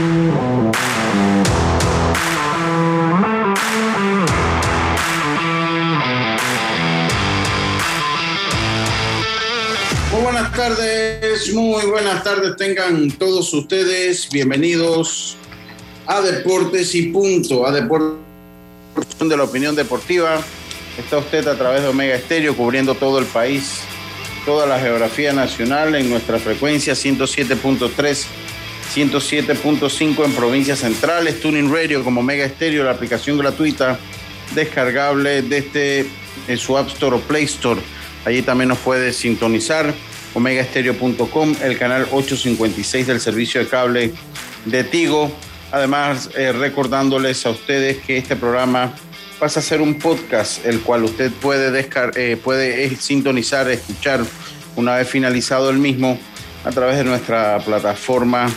Muy buenas tardes, muy buenas tardes tengan todos ustedes. Bienvenidos a Deportes y Punto, a Deportes de la Opinión Deportiva. Está usted a través de Omega Estéreo cubriendo todo el país, toda la geografía nacional en nuestra frecuencia 107.3, 107.5 en provincias centrales, Tuning Radio como Omega Estéreo, la aplicación gratuita descargable desde en su App Store o Play Store. Allí también nos puede sintonizar omegaestereo.com, el canal 856 del servicio de cable de Tigo. Además, eh, recordándoles a ustedes que este programa pasa a ser un podcast, el cual usted puede, descar eh, puede eh, sintonizar, escuchar una vez finalizado el mismo a través de nuestra plataforma,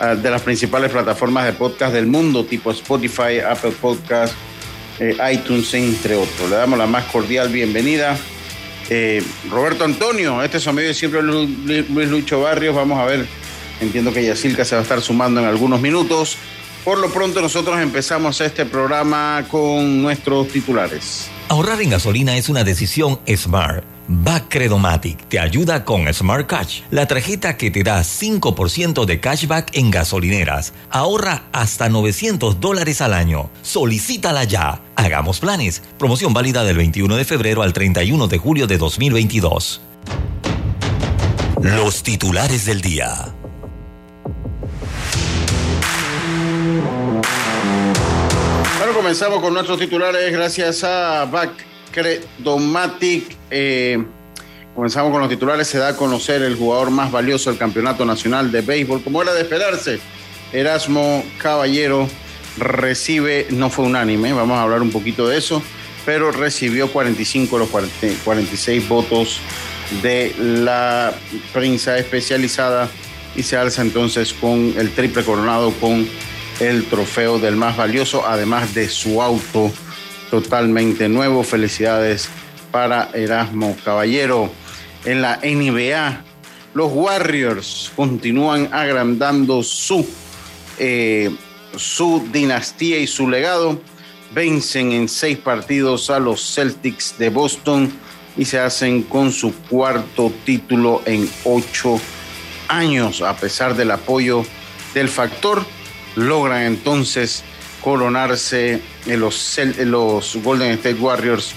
de las principales plataformas de podcast del mundo, tipo Spotify, Apple Podcast, eh, iTunes, entre otros. Le damos la más cordial bienvenida. Eh, Roberto Antonio, este es su amigo de siempre Luis Lucho Barrios. Vamos a ver, entiendo que Yacilca se va a estar sumando en algunos minutos. Por lo pronto nosotros empezamos este programa con nuestros titulares. Ahorrar en gasolina es una decisión smart. Bacredomatic te ayuda con Smart Cash, la tarjeta que te da 5% de cashback en gasolineras. Ahorra hasta 900 dólares al año. Solicítala ya. Hagamos planes. Promoción válida del 21 de febrero al 31 de julio de 2022. Los titulares del día. Bueno, comenzamos con nuestros titulares gracias a Bacredomatic. Eh, comenzamos con los titulares. Se da a conocer el jugador más valioso del Campeonato Nacional de Béisbol. Como era de esperarse, Erasmo Caballero recibe, no fue unánime, vamos a hablar un poquito de eso, pero recibió 45 de los 40, 46 votos de la prensa especializada y se alza entonces con el triple coronado con el trofeo del más valioso, además de su auto totalmente nuevo. Felicidades para Erasmo Caballero. En la NBA, los Warriors continúan agrandando su, eh, su dinastía y su legado. Vencen en seis partidos a los Celtics de Boston y se hacen con su cuarto título en ocho años, a pesar del apoyo del factor logran entonces coronarse en los, en los Golden State Warriors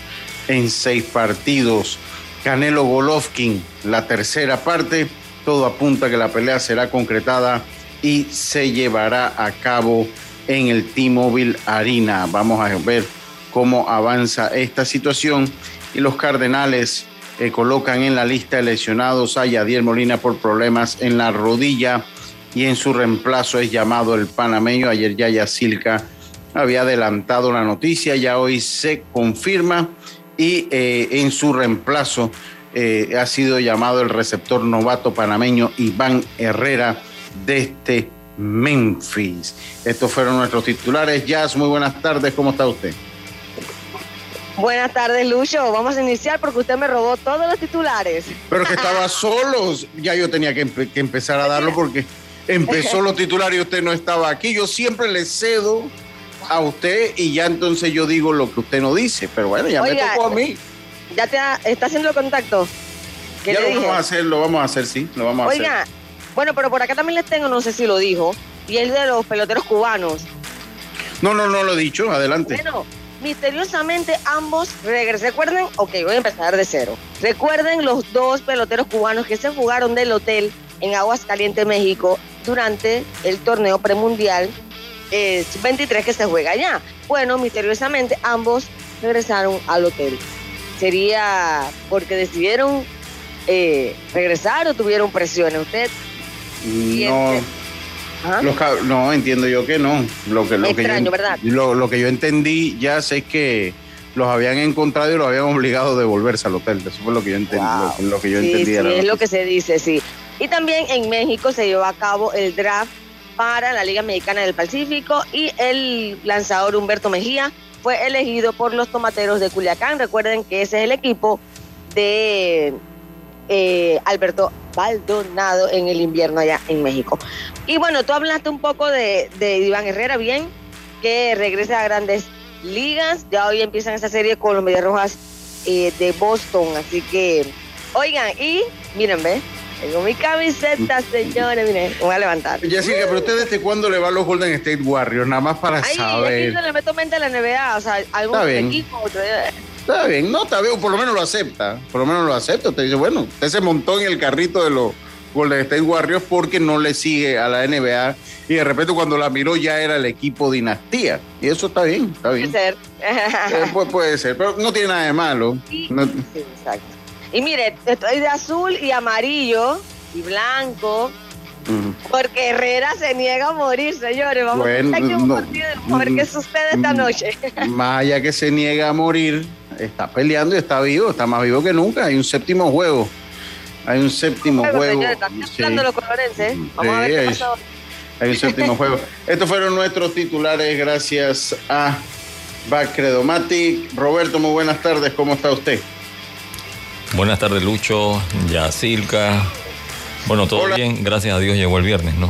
en seis partidos. Canelo Golovkin, la tercera parte, todo apunta que la pelea será concretada y se llevará a cabo en el T-Mobile Arena. Vamos a ver cómo avanza esta situación y los Cardenales eh, colocan en la lista de lesionados a Yadier Molina por problemas en la rodilla y en su reemplazo es llamado el panameño. Ayer ya Yacilca había adelantado la noticia, ya hoy se confirma y eh, en su reemplazo eh, ha sido llamado el receptor novato panameño Iván Herrera de este Memphis. Estos fueron nuestros titulares. Jazz, muy buenas tardes, ¿cómo está usted? Buenas tardes, Lucho. Vamos a iniciar porque usted me robó todos los titulares. Pero que estaba solo, ya yo tenía que, empe que empezar a darlo porque empezó los titulares y usted no estaba aquí. Yo siempre le cedo a usted y ya entonces yo digo lo que usted no dice. Pero bueno, ya Oiga, me tocó a mí. ¿Ya te ha- está haciendo el contacto? ¿Qué Ya lo dije? vamos a hacer, lo vamos a hacer, sí, lo vamos a Oiga, hacer. bueno, pero por acá también les tengo, no sé si lo dijo, y el de los peloteros cubanos. No, no, no lo he dicho, adelante. Bueno, misteriosamente ambos regresan. ¿Recuerden? Ok, voy a empezar de cero. Recuerden los dos peloteros cubanos que se jugaron del hotel en Aguascalientes, México, durante el torneo premundial eh, 23 que se juega allá. Bueno, misteriosamente ambos regresaron al hotel. Sería porque decidieron eh, regresar o tuvieron presiones? ¿Usted? No. no, entiendo yo que no. Lo que, lo que yo, ¿verdad? Lo, que yo entendí ya sé que los habían encontrado y los habían obligado a devolverse al hotel. Eso fue lo que yo entendí. Lo, que yo sí, Sí, es lo que se dice, sí. Y también en México se llevó a cabo el draft para la Liga Mexicana del Pacífico y el lanzador Humberto Mejía fue elegido por los tomateros de Culiacán. Recuerden que ese es el equipo de eh, Alberto Baldonado en el invierno allá en México. Y bueno, tú hablaste un poco de, Iván Herrera, bien, que regresa a grandes ligas. Ya hoy empiezan esa serie con los Medias Rojas eh, de Boston. Así que, oigan, y miren, ve. Tengo mi camiseta, señores, miren, voy a levantar. Jessica, pero usted desde cuándo le va a los Golden State Warriors, nada más para Ay, saber. Ay, le meto mente a la NBA, o sea, algún equipo, otro Está bien, no, está bien, por lo menos lo acepta. Por lo menos lo acepta. Usted dice, bueno, usted se montó en el carrito de los Golden State Warriors porque no le sigue a la NBA y de repente cuando la miró ya era el equipo dinastía. Y eso está bien, está bien. Puede ser. Eh, puede, ser, pero no tiene nada de malo. Sí, exacto. Y mire, estoy de azul y amarillo y blanco. Porque Herrera se niega a morir, señores. Vamos a ver qué sucede esta noche. Más allá que se niega a morir, está peleando y está vivo, está más vivo que nunca. Hay un séptimo juego. Hay un séptimo juego. los colorenses. Vamos a ver qué pasó. Hay un séptimo juego. Estos fueron nuestros titulares gracias a Bacredomatic. Roberto, muy buenas tardes. ¿Cómo está usted? Buenas tardes, Lucho, Yacilca. Bueno, todo bien. Gracias a Dios llegó el viernes, ¿no?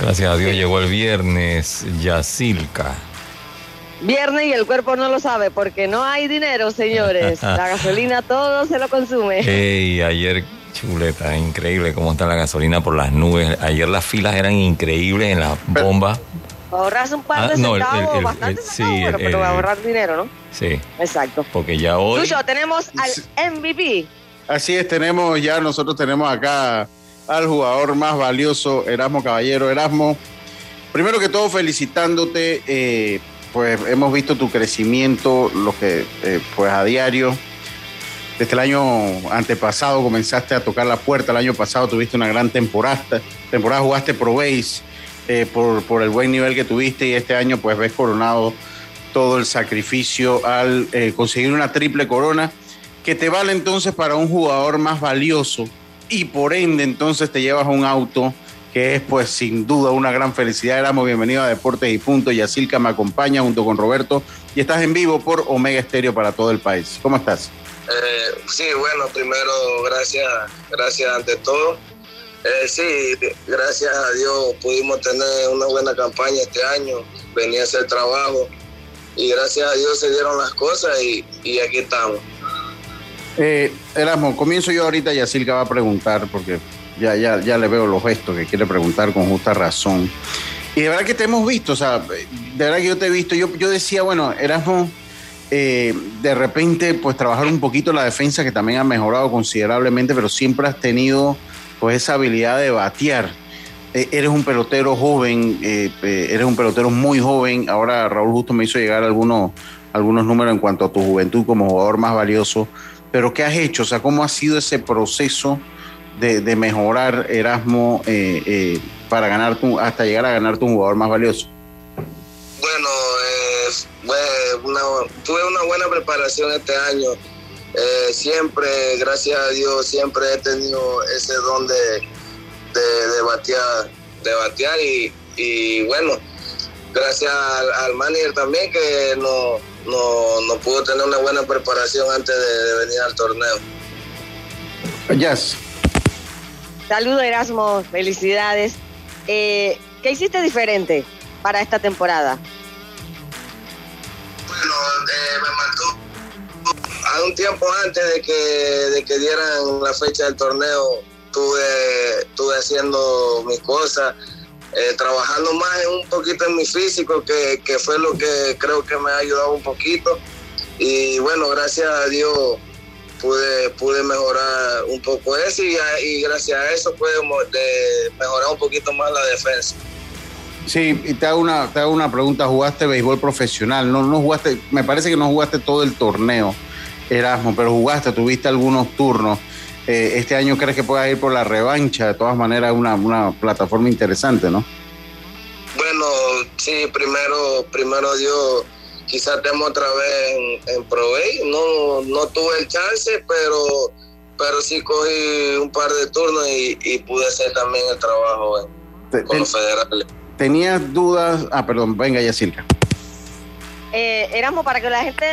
Gracias a Dios llegó el viernes, Yacilca. Viernes y el cuerpo no lo sabe porque no hay dinero, señores. La gasolina todo se lo consume. Ey, ayer chuleta, increíble cómo está la gasolina por las nubes. Ayer las filas eran increíbles en la bomba. Ahorras un par de ah, centavos, bastante sí, pero va a ahorrar dinero, ¿no? Sí. Exacto. Porque ya hoy. Tuyo, tenemos al MVP. Así es, tenemos ya, nosotros tenemos acá al jugador más valioso, Erasmo Caballero. Erasmo, primero que todo, felicitándote. Eh, pues hemos visto tu crecimiento, lo que eh, pues a diario. Desde el año antepasado comenzaste a tocar la puerta, el año pasado tuviste una gran temporada, temporada jugaste Pro Base eh, por, por, el buen nivel que tuviste y este año pues ves coronado todo el sacrificio al eh, conseguir una triple corona que te vale entonces para un jugador más valioso y por ende entonces te llevas un auto que es pues sin duda una gran felicidad. Éramos bienvenidos a Deportes y Punto. Me acompaña junto con Roberto y estás en vivo por Omega Estéreo para todo el país. ¿Cómo estás? Eh, sí, bueno, primero gracias, gracias ante todo. Eh, sí, gracias a Dios pudimos tener una buena campaña este año, venía a hacer trabajo y gracias a Dios se dieron las cosas y, y aquí estamos. Eh, Erasmo, comienzo yo ahorita, Yacilca va a preguntar porque ya, ya, ya le veo los gestos que quiere preguntar con justa razón. Y de verdad que te hemos visto, o sea, de verdad que yo te he visto. Yo, yo decía, bueno, Erasmo, eh, de repente, pues trabajar un poquito la defensa, que también ha mejorado considerablemente, pero siempre has tenido, pues, esa habilidad de batear. Eh, eres un pelotero joven, eh, eres un pelotero muy joven. Ahora Raúl justo me hizo llegar algunos, algunos números en cuanto a tu juventud como jugador más valioso. Pero, ¿qué has hecho? O sea, ¿cómo ha sido ese proceso? de, mejorar Erasmo eh, eh, para ganar hasta llegar a ganar tu jugador más valioso? Bueno, tuve una buena preparación este año. Eh, siempre, gracias a Dios, siempre he tenido ese don de, de, batear, de batear y, bueno, gracias al, manager también que no, no, pudo tener una buena preparación antes de, venir al torneo. Yes. Saludos Erasmo, felicidades. Eh, ¿Qué hiciste diferente para esta temporada? A un tiempo antes de que, de que dieran la fecha del torneo. Estuve, estuve haciendo mis cosas, eh, trabajando más en un poquito en mi físico, que, que fue lo que creo que me ha ayudado un poquito. Y bueno, gracias a Dios pude, pude mejorar un poco eso y, gracias a eso pude mejorar un poquito más la defensa. Sí, y te hago una, te hago una pregunta, jugaste béisbol profesional, no, no jugaste, me parece que no jugaste todo el torneo, Erasmo, pero jugaste, tuviste algunos turnos. Eh, este año crees que pueda ir por la revancha, de todas maneras una, una plataforma interesante, ¿no? Bueno, sí, primero, primero Dios, quizás estemos otra vez en, en No, no tuve el chance, pero, pero sí cogí un par de turnos y, pude hacer también el trabajo con los federales. ¿Tenías dudas? Ah, perdón, venga, Yacirca. Eh, éramos para que la gente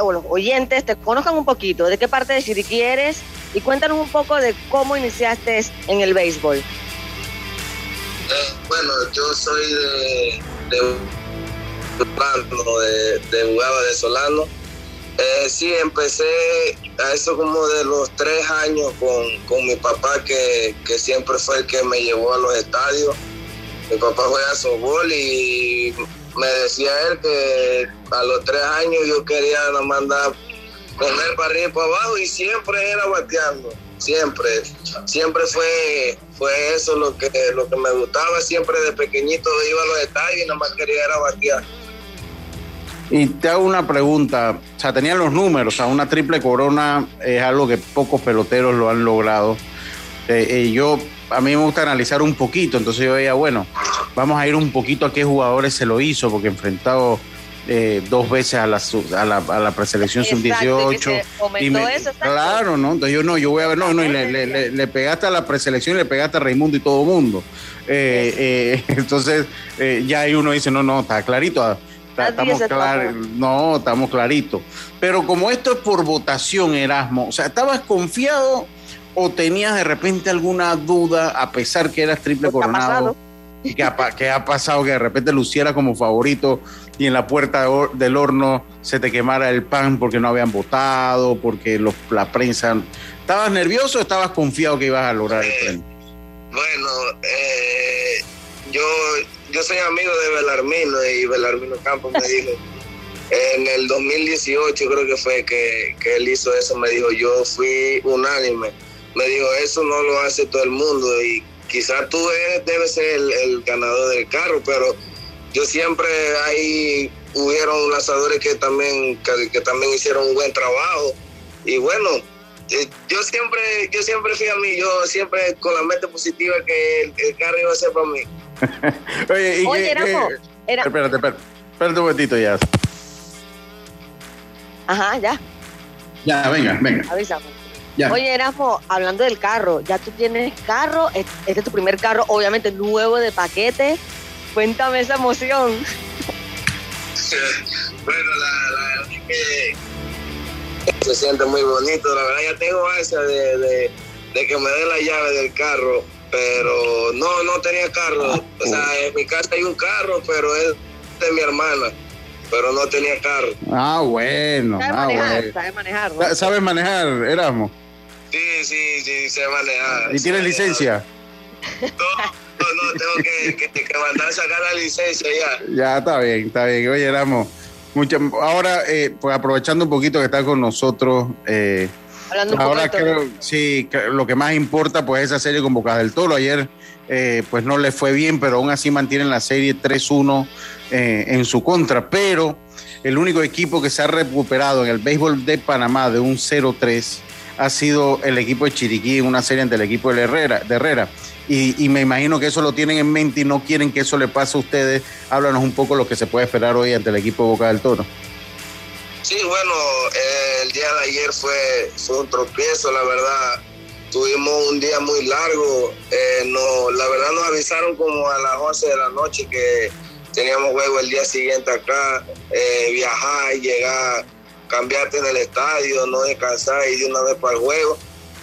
o los oyentes te conozcan un poquito de qué parte de Chiriquí eres y cuéntanos un poco de cómo iniciaste en el béisbol. Eh, bueno, yo soy de, de, de, de de Solano. Eh, sí, empecé a eso como de los tres años con, con mi papá, que, que, siempre fue el que me llevó a los estadios. Mi papá juega softball y me decía él que a los tres años yo quería mandar con él para arriba y para abajo y siempre era bateando, siempre, siempre fue, fue eso lo que, lo que me gustaba, siempre de pequeñito iba a los detalles y nada más quería era batear. Y te hago una pregunta, o sea, tenían los números, o sea, una triple corona es algo que pocos peloteros lo han logrado. Eh, eh, yo, a mí me gusta analizar un poquito, entonces yo veía, bueno, vamos a ir un poquito a qué jugadores se lo hizo, porque enfrentado eh, dos veces a la, a la, a la preselección sub-18. Claro, ¿no? Entonces yo no, yo voy a ver, no, no, y le, le, pegaste a la preselección y le pegaste a Raimundo y todo el mundo. Eh, eh, entonces ya ahí uno dice, no, no, está clarito. Ah, estamos claros, no, estamos claritos. Pero como esto es por votación, Erasmo, o sea, ¿estabas confiado o tenías de repente alguna duda a pesar que eras triple coronado? ¿Qué ha, ¿Qué ha pasado que de repente luciera como favorito y en la puerta del horno se te quemara el pan porque no habían votado, porque la prensa... ¿Estabas nervioso o estabas confiado que ibas a lograr el premio? Bueno, eh, yo, yo soy amigo de Belarmino y Belarmino Campos me dijo, en el 2018 creo que fue que, que él hizo eso, me dijo, yo fui unánime, me dijo, eso no lo hace todo el mundo y quizás tú debes ser el, ganador del carro, pero yo siempre ahí hubieron lanzadores que también que, también hicieron un buen trabajo. Y bueno eh, yo siempre yo siempre fui a mí yo siempre con la mente positiva que el, carro iba a ser para mí. Oye, y oye era... espérate espérate espérate un momentito ya. Ajá ya. Ya venga venga. Avísame Oye, Erasmo, hablando del carro, ya tú tienes carro, este es tu primer carro, obviamente nuevo de paquete. Cuéntame esa emoción. bueno, la, verdad que se siente muy bonito. La verdad, ya tengo esa de, que me dé la llave del carro, pero no, no tenía carro. O sea, en mi casa hay un carro, pero es de mi hermana pero no tenía carro. Ah, bueno. ¿Sabes ah, manejar? ¿Sabes manejar? ¿Sabes manejar, Erasmo? Sí, sí, sí, se manejar. ¿Y tienes licencia? No, no, tengo que, que, que, mandar a sacar la licencia ya. Ya, está bien, está bien. Oye, mucho, ahora, eh, pues aprovechando un poquito que está con nosotros, eh, Hablando ahora creo, sí, lo que más importa pues esa serie con Bocas del Toro. Ayer eh, pues no le fue bien, pero aún así mantienen la serie 3-1 eh, en su contra. Pero el único equipo que se ha recuperado en el béisbol de Panamá de un 0-3 ha sido el equipo de Chiriquí en una serie ante el equipo de Herrera. Herrera. Y, me imagino que eso lo tienen en mente y no quieren que eso le pase a ustedes. Háblanos un poco lo que se puede esperar hoy ante el equipo de Boca del Toro. Sí, bueno, el día de ayer fue, un tropiezo, la verdad. Tuvimos un día muy largo. Eh, no, la verdad nos avisaron como a las 11 de la noche que teníamos juego el día siguiente acá, eh, viajar, llegar cambiarte en el estadio, no descansar y de una vez para el juego.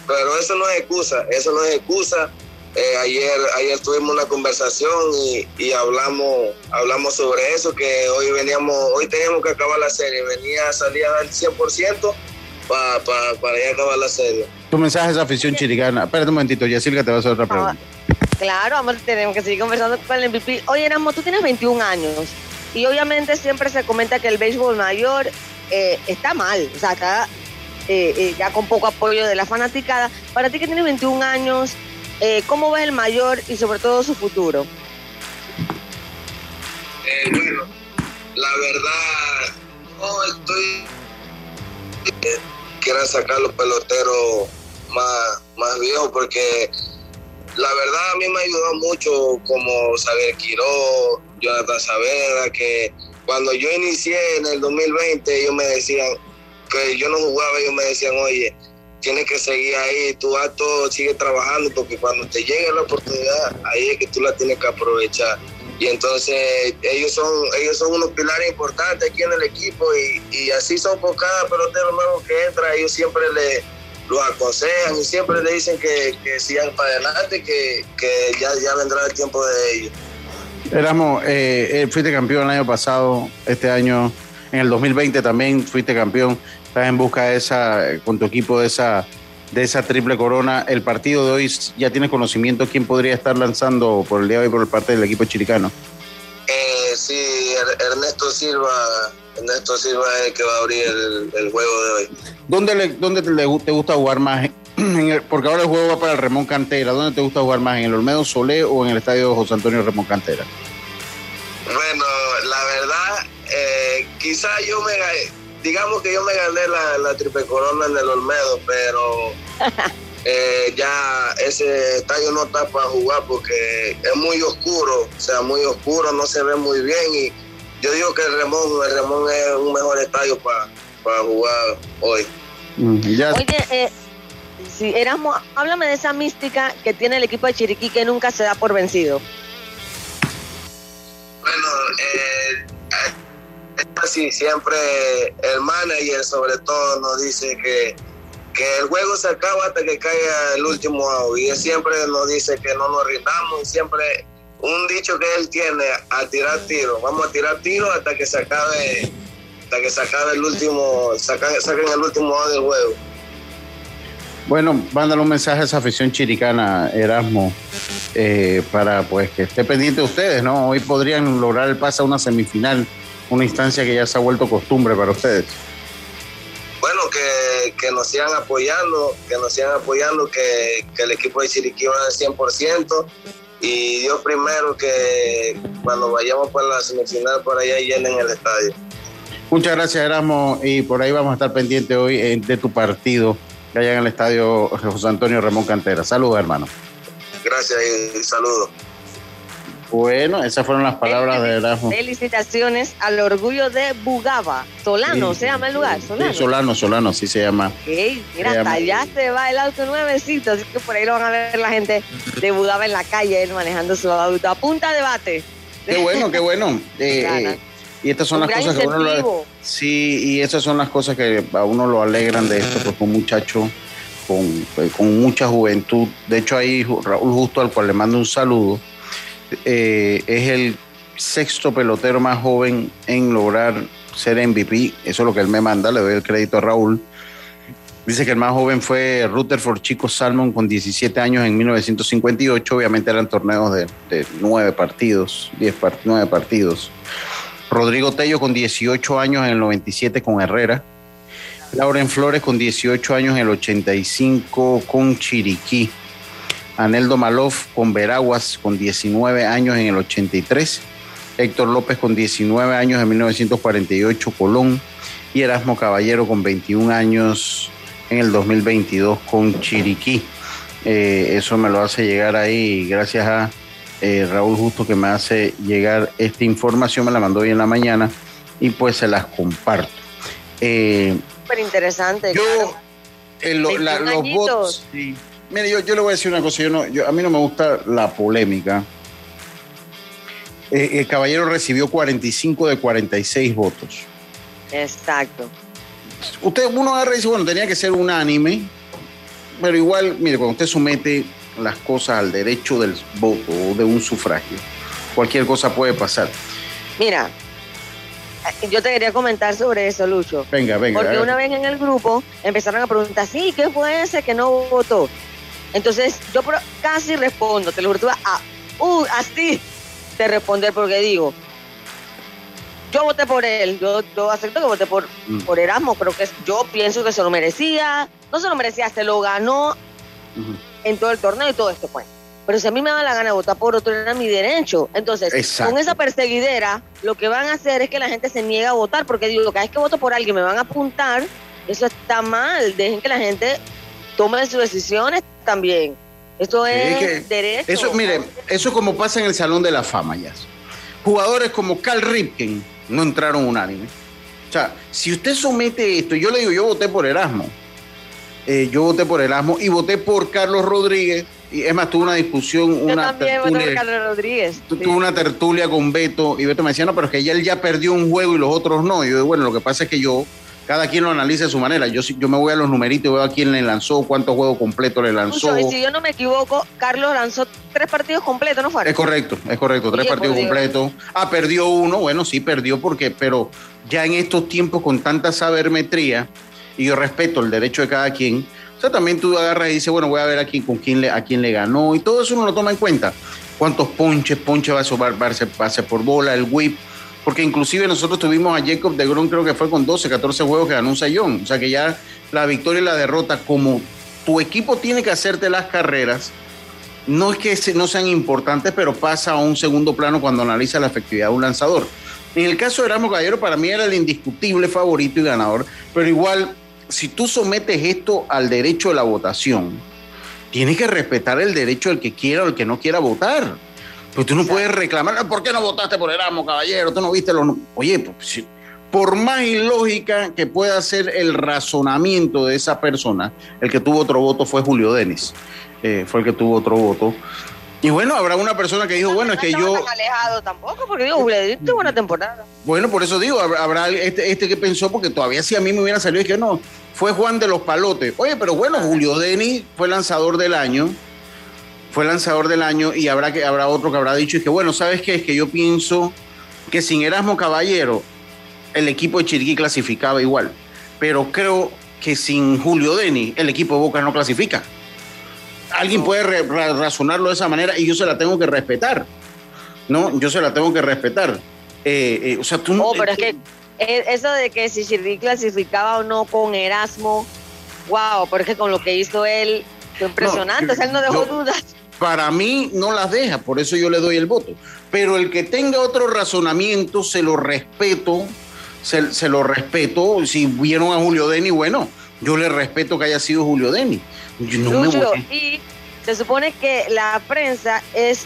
Pero eso no es excusa, eso no es excusa. Eh, ayer, ayer tuvimos una conversación y, hablamos, hablamos sobre eso, que hoy veníamos, hoy teníamos que acabar la serie, venía a salir al 100% para para ya acabar la serie. Tu mensaje es afición chiricana. Espérate un momentito, Yacirca te va a hacer otra pregunta. claro, amor, tenemos que seguir conversando con el MVP. Oye, Erasmo, tú tienes 21 años y obviamente siempre se comenta que el béisbol mayor eh, está mal. O sea, acá eh, eh, ya con poco apoyo de la fanaticada. Para ti que tienes 21 años, ¿cómo ves el mayor y sobre todo su futuro? bueno, la verdad, no estoy. Quiero sacar los peloteros más, más viejo porque la verdad a mí me ayudó mucho como saber Quiró, Jonathan Saavedra, que cuando yo inicié en el 2020 ellos me decían que yo no jugaba, ellos me decían, oye, tienes que seguir ahí, tu acto sigue trabajando porque cuando te llegue la oportunidad, ahí es que tú la tienes que aprovechar. Y entonces ellos son, ellos son unos pilares importantes aquí en el equipo y, y así son por cada pelotero nuevo que entra, ellos siempre le los aconsejan y siempre le dicen que, que sigan para adelante, que, que ya, ya vendrá el tiempo de ellos. Éramos, eh, eh, fuiste campeón el año pasado, este año, en el 2020 también fuiste campeón. Estás en busca de esa, con tu equipo de esa, de esa triple corona. El partido de hoy ya tienes conocimiento quién podría estar lanzando por el día de hoy por parte del equipo chiricano. Eh, sí, Ernesto Silva, Ernesto Silva es el que va a abrir el, el juego de hoy. ¿Dónde, le, dónde te gusta jugar más? porque ahora el juego va para el Ramón Cantera. ¿Dónde te gusta jugar más? ¿En el Olmedo Solé o en el estadio José Antonio Ramón Cantera? Bueno, la verdad, eh, quizá yo me digamos que yo me gané la, la triple corona en el Olmedo, pero eh, ya ese estadio no está para jugar porque es muy oscuro, o sea, muy oscuro, no se ve muy bien y yo digo que el Ramón, el Ramón es un mejor estadio para para jugar hoy. Mm, ya. Oye, eh, si éramos, háblame de esa mística que tiene el equipo de Chiriquí que nunca se da por vencido. Bueno, eh, así siempre el manager sobre todo nos dice que, que el juego se acaba hasta que caiga el último out y él siempre nos dice que no nos rindamos y siempre un dicho que él tiene a tirar tiro, vamos a tirar tiro hasta que se acabe hasta que se acabe el último saquen el último out del juego. Bueno, mándale un mensaje a esa afición chiricana, Erasmo, eh, para pues que esté pendiente de ustedes, ¿no? Hoy podrían lograr el pase a una semifinal, una instancia que ya se ha vuelto costumbre para ustedes. Bueno, que, que nos sigan apoyando, que nos sigan apoyando, que, que el equipo de Chiriquí va al 100% y Dios primero que cuando vayamos para la semifinal por allá llenen el estadio. Muchas gracias, Erasmo, y por ahí vamos a estar pendientes hoy eh, de tu partido allá en el estadio José Antonio Ramón Cantera. Saludos, hermano. Gracias y saludos. Bueno, esas fueron las palabras de Erasmo. Felicitaciones al orgullo de Bugaba. Solano, Sí, ¿se llama el lugar? Sí, Solano. Solano, Solano, así se llama. Ok, mira, Se llama- hasta allá se va el auto nuevecito, así que por ahí lo van a ver la gente de Bugaba en la calle, él manejando su auto. Apunta a debate. Qué bueno, qué bueno. Eh, eh, y estas son Un las cosas que uno lo. Sí, y esas son las cosas que a uno lo alegran de esto, porque un muchacho con, pues, con mucha juventud. De hecho, ahí Raúl Justo, al cual le mando un saludo, eh, es el sexto pelotero más joven en lograr ser MVP. Eso es lo que él me manda, le doy el crédito a Raúl. Dice que el más joven fue Rutherford Chico Salmon con 17 años en 1958. Obviamente eran torneos de, de nueve partidos, 10 part- nueve partidos. Rodrigo Tello con 18 años en el 97 con Herrera. Lauren Flores con 18 años en el 85 con Chiriquí. Aneldo Maloff con Veraguas con 19 años en el 83. Héctor López con 19 años en 1948 Colón. Y Erasmo Caballero con 21 años en el 2022 con Chiriquí. Eh, eso me lo hace llegar ahí gracias a eh, Raúl Justo que me hace llegar esta información, me la mandó hoy en la mañana y pues se las comparto. Eh, Súper interesante. yo, claro. eh, lo- la- 21 los votos, sí. Mire, yo, yo le voy a decir una cosa, yo no, yo- a mí no me gusta la polémica. Eh, el caballero recibió 45 de 46 votos. Exacto. Usted, uno agarra y dice, bueno, tenía que ser unánime, pero igual, mire, cuando usted somete las cosas al derecho del voto o de un sufragio, cualquier cosa puede pasar. Mira, yo te quería comentar sobre eso, Lucho. Venga, venga. Porque una vez en el grupo empezaron a preguntar, sí, ¿qué fue ese que no votó? Entonces yo casi respondo, te lo juro, a, uh, así te responder porque digo, yo voté por él, yo, yo acepto que voté por, Mm. por Erasmo, creo que yo pienso que se lo merecía, no se lo merecía, se lo ganó. En todo el torneo y todo esto, pues. Pero si a mí me da la gana de votar por otro, era mi derecho. Entonces, Exacto. con esa perseguidera, lo que van a hacer es que la gente se niega a votar, porque digo, cada vez que voto por alguien me van a apuntar, eso está mal. Dejen que la gente tomen sus decisiones también. Esto es, derecho. Eso, mire, eso es como pasa en el Salón de la Fama ya. Jugadores como Carl Ripken no entraron unánime. O sea, si usted somete esto, yo le digo, yo voté por Erasmo. Eh, yo voté por Erasmo y voté por Carlos Rodríguez. Y es más, tuve una discusión, una tertulia, Carlos Rodríguez. Tuve una tertulia con Beto y Beto me decía, no, pero es que él ya perdió un juego y los otros no. Y yo, bueno, lo que pasa es que yo cada quien lo analiza de su manera. Yo, yo me voy a los numeritos y veo a quién le lanzó, cuántos juegos completos le lanzó. y si yo no me equivoco, Carlos lanzó tres partidos completos, ¿no fue? Es correcto, es correcto, tres partidos completos. Ah, perdió uno, bueno, sí, perdió porque, pero ya en estos tiempos con tanta sabermetría, y yo respeto el derecho de cada quien, o sea, también tú agarras y dices, bueno, voy a ver a quién, con quién le, a quién le ganó, y todo eso uno lo toma en cuenta. ¿Cuántos ponches? Ponche va a sobar, pase por bola, el whip porque inclusive nosotros tuvimos a Jacob de Gron, creo que fue con 12, 14 juegos que ganó un sayón. O sea que ya la victoria y la derrota, como tu equipo tiene que hacerte las carreras, no es que no sean importantes, pero pasa a un segundo plano cuando analiza la efectividad de un lanzador. En el caso de Ramos Gallero, para mí era el indiscutible favorito y ganador, pero igual, si tú sometes esto al derecho de la votación, tienes que respetar el derecho del que quiera o el que no quiera votar. Pues tú no puedes reclamar, ¿por qué no votaste por Erasmo, caballero? Tú no viste los... Oye, pues, por más ilógica que pueda ser el razonamiento de esa persona, el que tuvo otro voto fue Julio Denis. Eh, fue el que tuvo otro voto. Y bueno, habrá una persona que dijo, bueno, es que yo... Tan alejado tampoco, porque digo, Denis tuvo una temporada. Bueno, por eso digo, habrá este, este, que pensó, porque todavía si a mí me hubiera salido, es que no, fue Juan de los Palotes. Oye, pero bueno, Julio Denis fue lanzador del año fue lanzador del año y habrá, que, habrá otro que habrá dicho, y que bueno, ¿sabes qué? Es que yo pienso que sin Erasmo Caballero el equipo de Chiriquí clasificaba igual, pero creo que sin Julio Deni el equipo de Boca no clasifica. Alguien puede razonarlo de esa manera y yo se la tengo que respetar, ¿no? Yo se la tengo que respetar. Eh, eh, o sea, tú no... pero es que eh, eso de que si Chiriquí clasificaba o no con Erasmo, wow, porque con lo que hizo él, fue impresionante, él no dejó dudas para mí no las deja, por eso yo le doy el voto. Pero el que tenga otro razonamiento, se lo respeto, se, lo respeto. Si vieron a Julio Deni, bueno, yo le respeto que haya sido Julio Deni. y se supone que la prensa es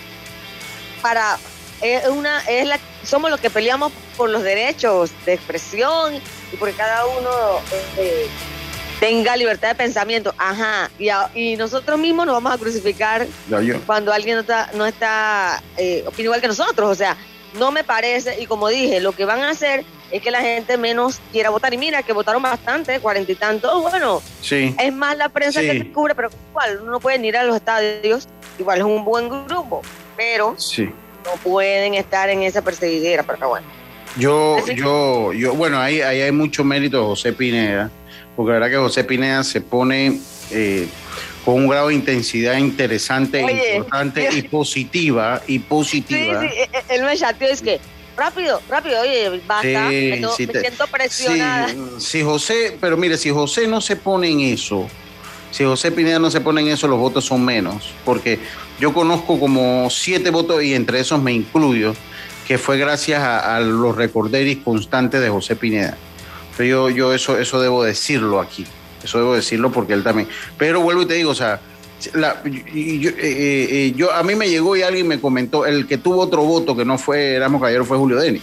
para es una es la somos los que peleamos por los derechos de expresión y por cada uno eh, tenga libertad de pensamiento. Ajá. Y, nosotros mismos nos vamos a crucificar cuando alguien no está, no está eh, opina igual que nosotros. O sea, no me parece. Y como dije, lo que van a hacer es que la gente menos quiera votar. Y mira, que votaron bastante, cuarenta y tantos. Bueno, sí. es más la prensa que te cubre, pero igual no puede ir a los estadios. Igual es un buen grupo, pero sí. no pueden estar en esa perseguidera. Pero bueno. Yo, yo, yo, bueno, ahí, ahí hay mucho mérito de José Pineda porque la verdad que José Pineda se pone eh, con un grado de intensidad interesante, importante y positiva, y positiva. Sí, sí, e, e, él me chateó, es que rápido, rápido, oye, basta, me, siento presionada. si José, pero mire, si José no se pone en eso, si José Pineda no se pone en eso, los votos son menos, porque yo conozco como siete votos y entre esos me incluyo, que fue gracias a, a los recorderis constantes de José Pineda. Yo, yo eso, eso debo decirlo aquí. Eso debo decirlo porque él también. Pero vuelvo y te digo, o sea, la, yo, eh, eh, yo, a mí me llegó y alguien me comentó, el que tuvo otro voto que no fue Éramos Caballero fue Julio Deni.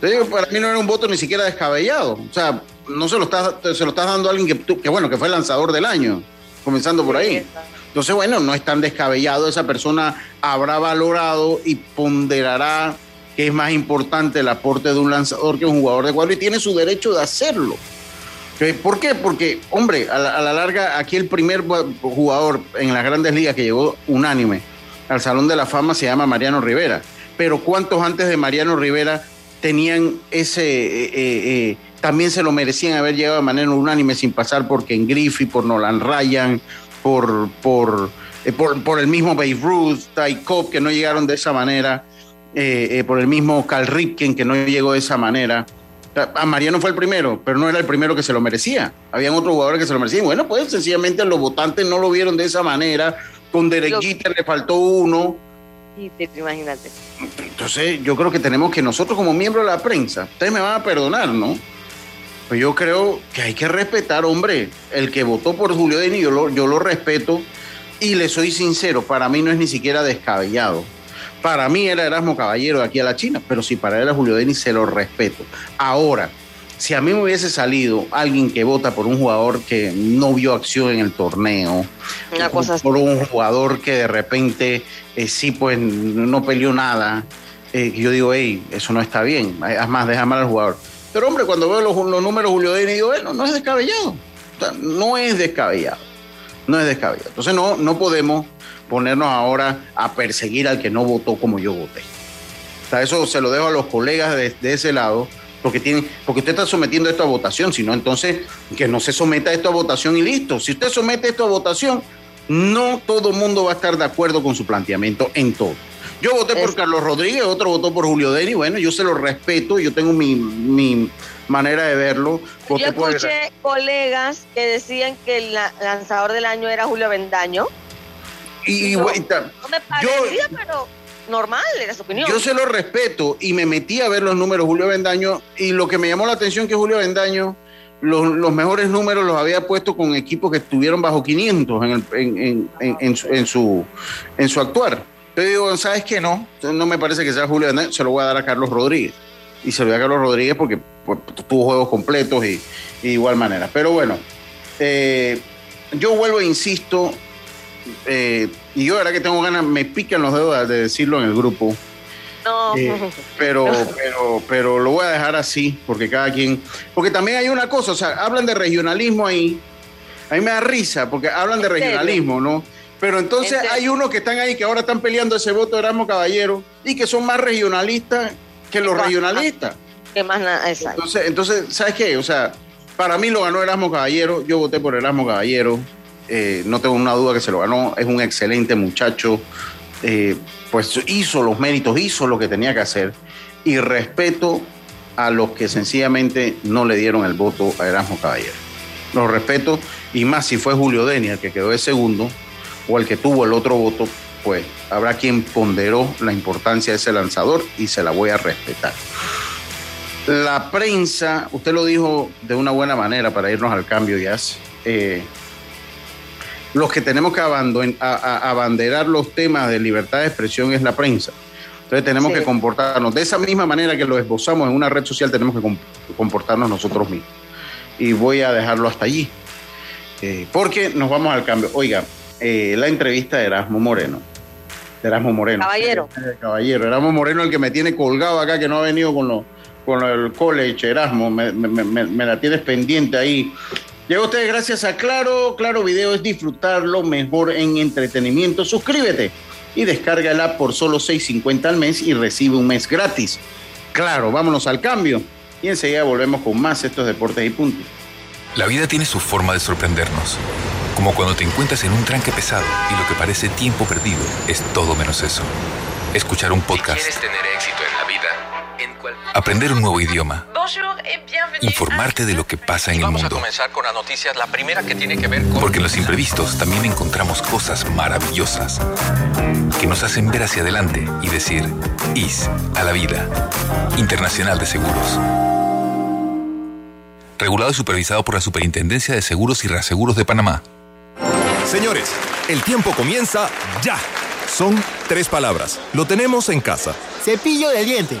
Entonces, para mí no era un voto ni siquiera descabellado. O sea, no se lo estás, se lo estás dando a alguien que, que, bueno, que fue el lanzador del año, comenzando por ahí. Entonces, bueno, no es tan descabellado. Esa persona habrá valorado y ponderará que es más importante el aporte de un lanzador que un jugador de cuadro y tiene su derecho de hacerlo. ¿Por qué? Porque, hombre, a la, larga, aquí el primer jugador en las grandes ligas que llegó unánime al Salón de la Fama se llama Mariano Rivera. Pero ¿cuántos antes de Mariano Rivera tenían ese, eh, eh, eh, también se lo merecían haber llegado de manera unánime sin pasar por Ken Griffey, por Nolan Ryan, por, por, por, el mismo Babe Ruth, Ty Cobb, que no llegaron de esa manera? Por el mismo Carl Ripken, que no llegó de esa manera. A Mariano fue el primero, pero no era el primero que se lo merecía. Habían otros jugadores que se lo merecían. Bueno, pues sencillamente los votantes no lo vieron de esa manera. Con Derek le faltó uno. imagínate. Entonces, yo creo que tenemos que nosotros, como miembros de la prensa, ustedes me van a perdonar, ¿no? Pues yo creo que hay que respetar, hombre, el que votó por Julio Denis, yo lo, yo lo respeto y le soy sincero, para mí no es ni siquiera descabellado. Para mí era Erasmo Caballero de aquí a la China, pero si para él era Julio Denis, se lo respeto. Ahora, si a mí me hubiese salido alguien que vota por un jugador que no vio acción en el torneo, Una cosa así. por un jugador que de repente eh, sí, pues no peleó nada, eh, yo digo, hey, eso no está bien, es más, deja mal al jugador. Pero hombre, cuando veo los, los números Julio Denis, digo, bueno, no es descabellado, no es descabellado, no es descabellado. Entonces no, no podemos ponernos ahora a perseguir al que no votó como yo voté. O sea, eso se lo dejo a los colegas de, de ese lado, porque, tienen, porque usted está sometiendo esto a votación, sino entonces que no se someta esto a votación y listo. Si usted somete esto a votación, no todo el mundo va a estar de acuerdo con su planteamiento en todo. Yo voté por Carlos Rodríguez, otro votó por Julio Deni, bueno, yo se lo respeto, yo tengo mi, mi manera de verlo. Yo por- escuché colegas que decían que el la- lanzador del año era Julio Bendaño. Y, yo- No me parecía, pero normal, era su opinión. Yo se lo respeto y me metí a ver los números Julio Bendaño y lo que me llamó la atención que Julio Bendaño los, los mejores números los había puesto con equipos que estuvieron bajo 500 en, el- en- en- en- en su, en, su, en su actuar. Yo digo, ¿sabes qué? No, no me parece que sea Julio Bendaño, se lo voy a dar a Carlos Rodríguez. Y se lo voy a Carlos Rodríguez porque pues, tuvo juegos completos y, y de igual manera. Pero bueno, eh, yo vuelvo e insisto, eh, y yo de verdad que tengo ganas, me pican los dedos de decirlo en el grupo. No, Eh, pero, pero, pero lo voy a dejar así, porque cada quien. Porque también hay una cosa, o sea, hablan de regionalismo ahí. A mí me da risa, porque hablan de regionalismo, ¿no? Pero entonces hay unos que están ahí que ahora están peleando ese voto de Erasmo Caballero y que son más regionalistas que los regionalistas. que más nada, exacto. Entonces, entonces, ¿sabes qué? O sea, para mí lo ganó Erasmo Caballero, yo voté por Erasmo Caballero, eh, no tengo una duda que se lo ganó, es un excelente muchacho, eh, pues hizo los méritos, hizo lo que tenía que hacer, y respeto a los que sencillamente no le dieron el voto a Erasmo Caballero. Los respeto, y más si fue Julio Deni el que quedó de segundo, o el que tuvo el otro voto, pues habrá quien ponderó la importancia de ese lanzador y se la voy a respetar. La prensa, usted lo dijo de una buena manera para irnos al cambio, Jazz. Eh, los que tenemos que abandon- a- a- abanderar los temas de libertad de expresión es la prensa. Entonces tenemos Sí. que comportarnos de esa misma manera que lo esbozamos en una red social, tenemos que com- comportarnos nosotros mismos. Y voy a dejarlo hasta allí. Eh, porque nos vamos al cambio. Oiga, eh, la entrevista de Erasmo Moreno. De Erasmo Moreno. Caballero. Eh, caballero. Erasmo Moreno, el que me tiene colgado acá, que no ha venido con, lo- con del college, Erasmo. Me, me- me- me la tienes pendiente ahí. Llega a ustedes gracias a Claro. Claro Video es disfrutarlo mejor en entretenimiento. Suscríbete y app por solo $6.50 al mes y recibe un mes gratis. Claro, vámonos al cambio. Y enseguida volvemos con más estos deportes y puntos. La vida tiene su forma de sorprendernos. Como cuando te encuentras en un tranque pesado y lo que parece tiempo perdido es todo menos eso. Escuchar un podcast, tener éxito en la vida. Aprender un nuevo idioma, informarte de lo que pasa en el Vamos a mundo. comenzar con las noticias. La primera que tiene que ver con... Porque en los imprevistos también encontramos cosas maravillosas que nos hacen ver hacia adelante y decir IS a la vida. Internacional de Seguros. Regulado y supervisado por la Superintendencia de Seguros y Reaseguros de Panamá. Señores, el tiempo comienza ya. Son tres palabras. Lo tenemos en casa. Cepillo de diente.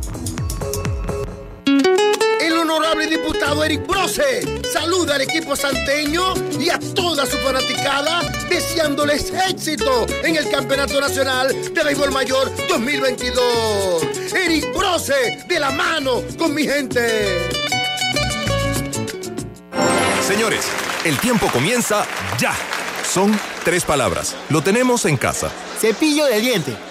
Eric Brose saluda al equipo santeño y a toda su fanaticada deseándoles éxito en el Campeonato Nacional de Béisbol Mayor 2022. Eric Brose de la mano con mi gente. Señores, el tiempo comienza ya. Son tres palabras. Lo tenemos en casa. Cepillo de diente.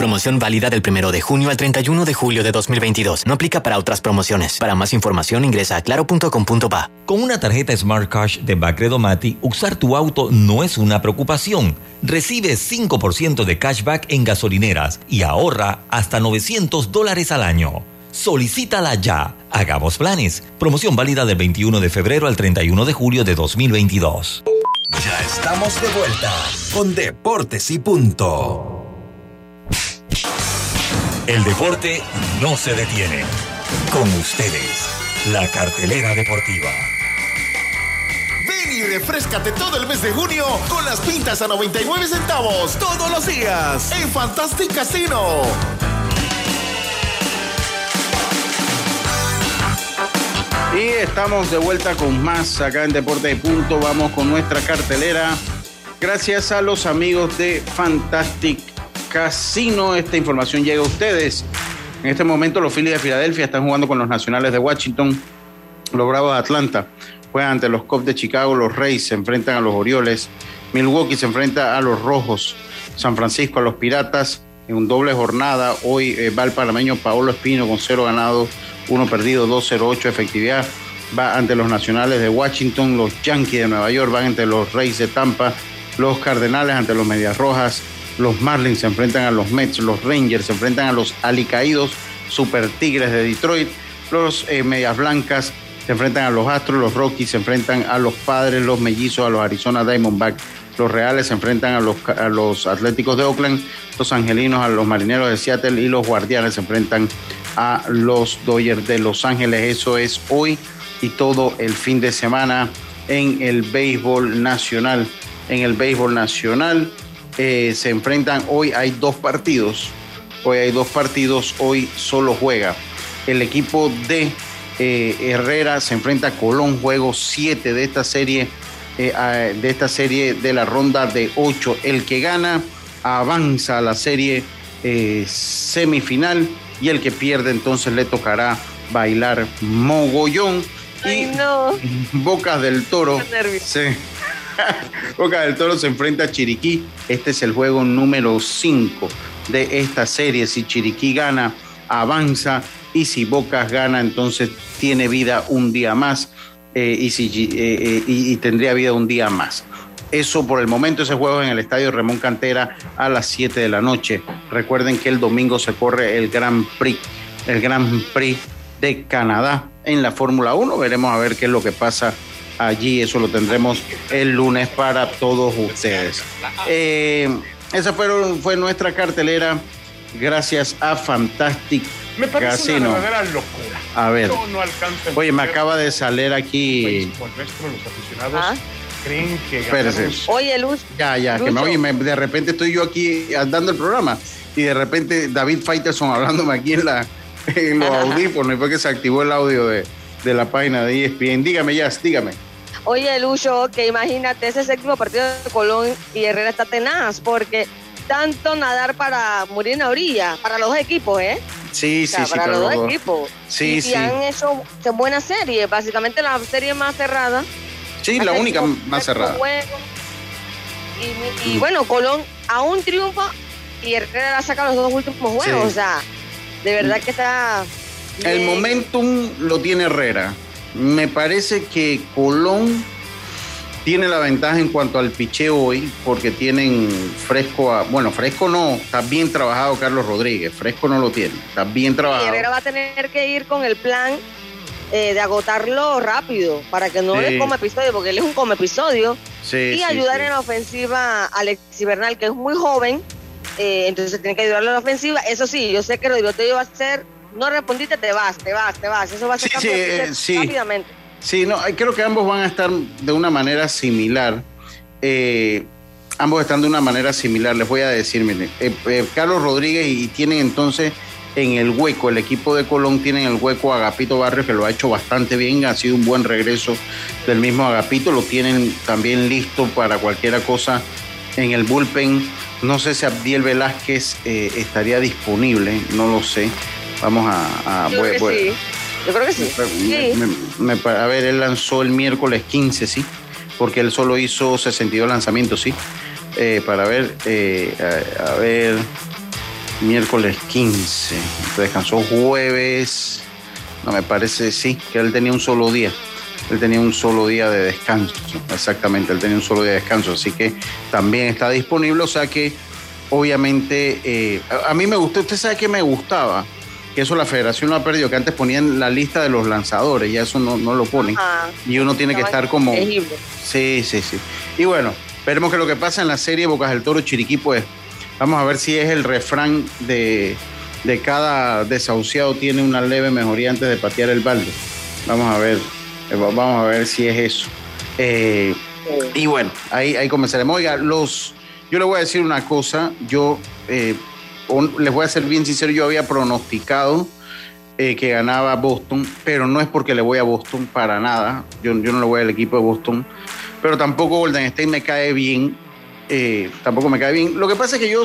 Promoción válida del 1 de junio al 31 de julio de 2022. No aplica para otras promociones. Para más información ingresa a claro.com.pa. Con una tarjeta Smart Cash de Bacredomati, usar tu auto no es una preocupación. Recibe 5% de cashback en gasolineras y ahorra hasta 900 dólares al año. Solicítala ya. Hagamos planes. Promoción válida del 21 de febrero al 31 de julio de 2022. Ya estamos de vuelta con Deportes y Punto. El deporte no se detiene. Con ustedes, la cartelera deportiva. Ven y refrescate todo el mes de junio con las pintas a 99 centavos todos los días en Fantastic Casino. Y estamos de vuelta con más acá en Deporte de Punto. Vamos con nuestra cartelera. Gracias a los amigos de Fantastic Casino. Esta información llega a ustedes. En este momento los Phillies de Filadelfia están jugando con los Nacionales de Washington. Los Bravos de Atlanta juegan ante los Cubs de Chicago. Los Rays se enfrentan a los Orioles. Milwaukee se enfrenta a los Rojos. San Francisco a los Piratas. En un doble jornada, hoy eh, va el panameño Paolo Espino con cero ganados, uno perdido, 2-0-8 efectividad. Va ante los Nacionales de Washington. Los Yankees de Nueva York van ante los Rays de Tampa. Los Cardenales ante los Medias Rojas. Los Marlins se enfrentan a los Mets, los Rangers se enfrentan a los Alicaídos Super Tigres de Detroit, los eh, Medias Blancas se enfrentan a los Astros, los Rockies se enfrentan a los Padres, los Mellizos a los Arizona Diamondbacks, los Reales se enfrentan a los, a los Atléticos de Oakland, los Angelinos a los Marineros de Seattle y los Guardianes se enfrentan a los Dodgers de Los Ángeles. Eso es hoy y todo el fin de semana en el béisbol nacional. En el béisbol nacional eh, se enfrentan hoy, hay dos partidos. Hoy hay dos partidos, hoy solo juega. El equipo de eh, Herrera se enfrenta a Colón, juego 7 de esta serie, eh, de esta serie de la ronda de 8. El que gana avanza a la serie semifinal y el que pierde entonces le tocará bailar mogollón. Ay, no. Bocas del Toro. Boca del Toro se enfrenta a Chiriquí. Este es el juego número 5 de esta serie. Si Chiriquí gana, avanza. Y si Bocas gana, entonces tiene vida un día más. eh, y, si, eh, eh, y, tendría vida un día más. Eso por el momento, ese juego en el estadio Ramón Cantera a las 7 de la noche. Recuerden que el domingo se corre el Grand Prix, el Grand Prix de Canadá en la Fórmula 1. Veremos a ver qué es lo que pasa allí. Eso lo tendremos el lunes para todos ustedes. Eh, esa fue, fue nuestra cartelera. Gracias a Fantastic Me parece Casino. una verdadera locura. A ver. No Oye, me acaba de salir aquí. béisbol nuestro, los aficionados Ah. creen que ganamos- Oye, Luz. Ya, ya, que me, oye, me- de repente estoy yo aquí dando el programa y de repente David Faitelson hablándome aquí en, la, en los audífonos y fue que se activó el audio de, de la página de ESPN. Dígame, Jazz, dígame. Oye, Lucho, que imagínate ese séptimo partido de Colón y Herrera está tenaz, porque tanto nadar para morir en la orilla, para los dos equipos, ¿eh? Sí, O sea, sí, sí. para los dos equipos. Sí, y, y sí. han hecho buenas series, básicamente la serie más cerrada. Sí, la única más cerrada. Y, y bueno, Colón aún triunfa y Herrera la saca los dos últimos juegos. Sí. O sea, de verdad que está. El momentum lo tiene Herrera. Me parece que Colón tiene la ventaja en cuanto al picheo hoy, porque tienen fresco a. Bueno, fresco no, está bien trabajado Carlos Rodríguez. Fresco no lo tiene, está bien trabajado. Herrera va a tener que ir con el plan eh, de agotarlo rápido para que no Sí. le coma episodio, porque él es un come episodio. Sí, y sí, ayudar en la ofensiva a Alexis Bernal, que es muy joven, eh, entonces tiene que ayudarlo en la ofensiva. Eso sí, yo sé que lo divertido va a ser, no respondiste, te vas, te vas, te vas. Eso va a ser Sí, eh, sí. rápidamente. Sí, no, eh, creo que ambos van a estar de una manera similar. Eh, ambos están de una manera similar. Les voy a decir, miren, eh, eh, Carlos Rodríguez y tienen entonces en el hueco, el equipo de Colón tienen el hueco a Agapito Barrios, que lo ha hecho bastante bien, ha sido un buen regreso del mismo Agapito, lo tienen también listo para cualquier cosa en el bullpen. No sé si Abdiel Velázquez eh, estaría disponible, no lo sé. Vamos a... a Yo creo que voy- sí. Yo creo que sí. Sí. me- me- me- a ver, él lanzó el miércoles 15, sí, porque él solo hizo 62 lanzamientos, sí. Eh, para ver, eh, a, a ver, miércoles 15, descansó jueves, no me parece, sí, que él tenía un solo día. Él tenía un solo día de descanso, exactamente, él tenía un solo día de descanso, así que también está disponible, o sea que obviamente eh, a, a mí me gustó, usted sabe que me gustaba, que eso la federación lo ha perdido, que antes ponían la lista de los lanzadores, ya eso no, no lo ponen. Ajá. Y uno tiene que estar como... elegible. Sí, sí, sí. Y bueno, veremos que lo que pasa en la serie Bocas del Toro Chiriquí, pues vamos a ver si es el refrán de, de cada desahuciado tiene una leve mejoría antes de patear el balde. Vamos a ver, eh, va- vamos a ver si es eso. Eh, y bueno, ahí, ahí comenzaremos. Oiga, los, yo le voy a decir una cosa, yo eh, les voy a ser bien sincero, yo había pronosticado eh, que ganaba Boston, pero no es porque le voy a Boston para nada. Yo, yo no le voy al equipo de Boston, pero tampoco Golden State me cae bien. eh, tampoco me cae bien. Lo que pasa es que yo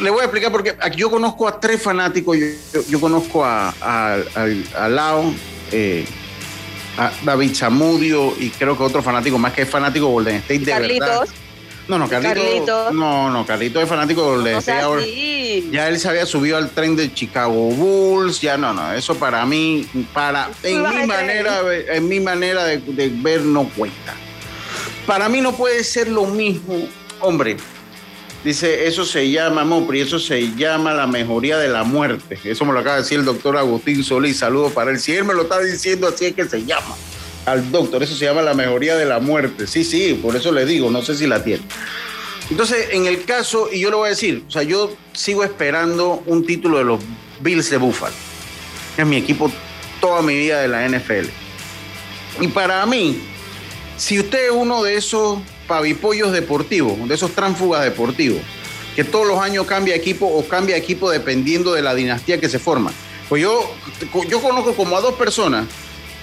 le voy a explicar porque aquí yo conozco a tres fanáticos. Yo, yo- yo conozco a, a, a- a Lao, eh, a David Zamudio y creo que otro fanático más que es fanático de Golden State de verdad. No, no, Carlito. Carlitos. No, no, Carlito es fanático de No sea ahora. Ya él se había subido al tren de Chicago Bulls, ya no, no, eso para mí, para, en mi manera, en mi manera de, de ver no cuenta. Para mí no puede ser lo mismo, hombre. Dice, eso se llama, Mopri, eso se llama la mejoría de la muerte. Eso me lo acaba de decir el doctor Agustín Solís. Saludos para él. Si él me lo está diciendo, así es que se llama. Al doctor, eso se llama la mejoría de la muerte. Sí, sí, por eso le digo, no sé si la tiene. Entonces, en el caso, y yo le voy a decir, o sea, yo sigo esperando un título de los Bills de Buffalo. Es mi equipo toda mi vida de la NFL. Y para mí, si usted es uno de esos pavipollos deportivos, de esos tránfugas deportivos, que todos los años cambia equipo o cambia equipo dependiendo de la dinastía que se forma. Pues yo, yo conozco como a dos personas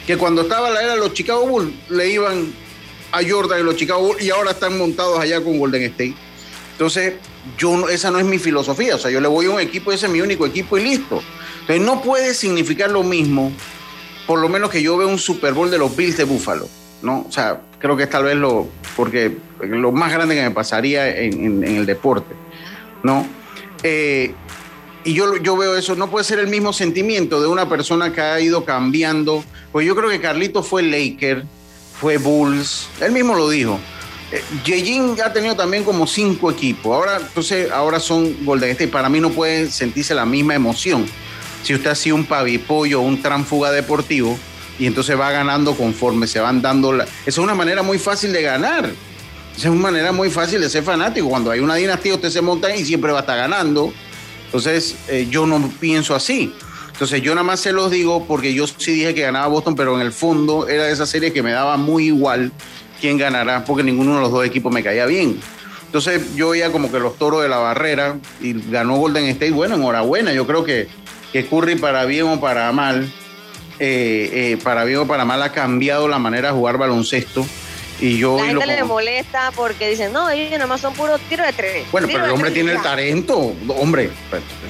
que cuando estaba la era de los Chicago Bulls le iban a Jordan y los Chicago Bulls y ahora están montados allá con Golden State. Entonces, yo no- esa no es mi filosofía. O sea, yo le voy a un equipo, ese es mi único equipo y listo. Entonces, no puede significar lo mismo, por lo menos que yo vea un Super Bowl de los Bills de Buffalo. ¿no? O sea, creo que es tal vez lo, porque lo más grande que me pasaría en, en- el deporte. ¿no? Eh, y yo, yo veo eso, no puede ser el mismo sentimiento de una persona que ha ido cambiando. Pues yo creo que Carlito fue Laker, fue Bulls, él mismo lo dijo. Eh, Yejin ha tenido también como cinco equipos. Ahora, entonces, ahora son Golden State. Para mí no puede sentirse la misma emoción. Si usted ha sido un pavipollo, un tránfuga deportivo, y entonces va ganando conforme se van dando. La... Esa es una manera muy fácil de ganar. Esa es una manera muy fácil de ser fanático. Cuando hay una dinastía, usted se monta y siempre va a estar ganando. Entonces, eh, yo no pienso así. Entonces, yo nada más se los digo porque yo sí dije que ganaba Boston, pero en el fondo era de esa serie que me daba muy igual quién ganará, porque ninguno de los dos equipos me caía bien. Entonces, yo veía como que los toros de la barrera y ganó Golden State. Bueno, enhorabuena. Yo creo que, que Curry, para bien o para mal, eh, eh, para bien o para mal, ha cambiado la manera de jugar baloncesto. Y yo La lo gente le molesta porque dicen, no, ellos nada más son puros tiros de tres. Bueno, pero el hombre tres tiene el ya". talento, hombre,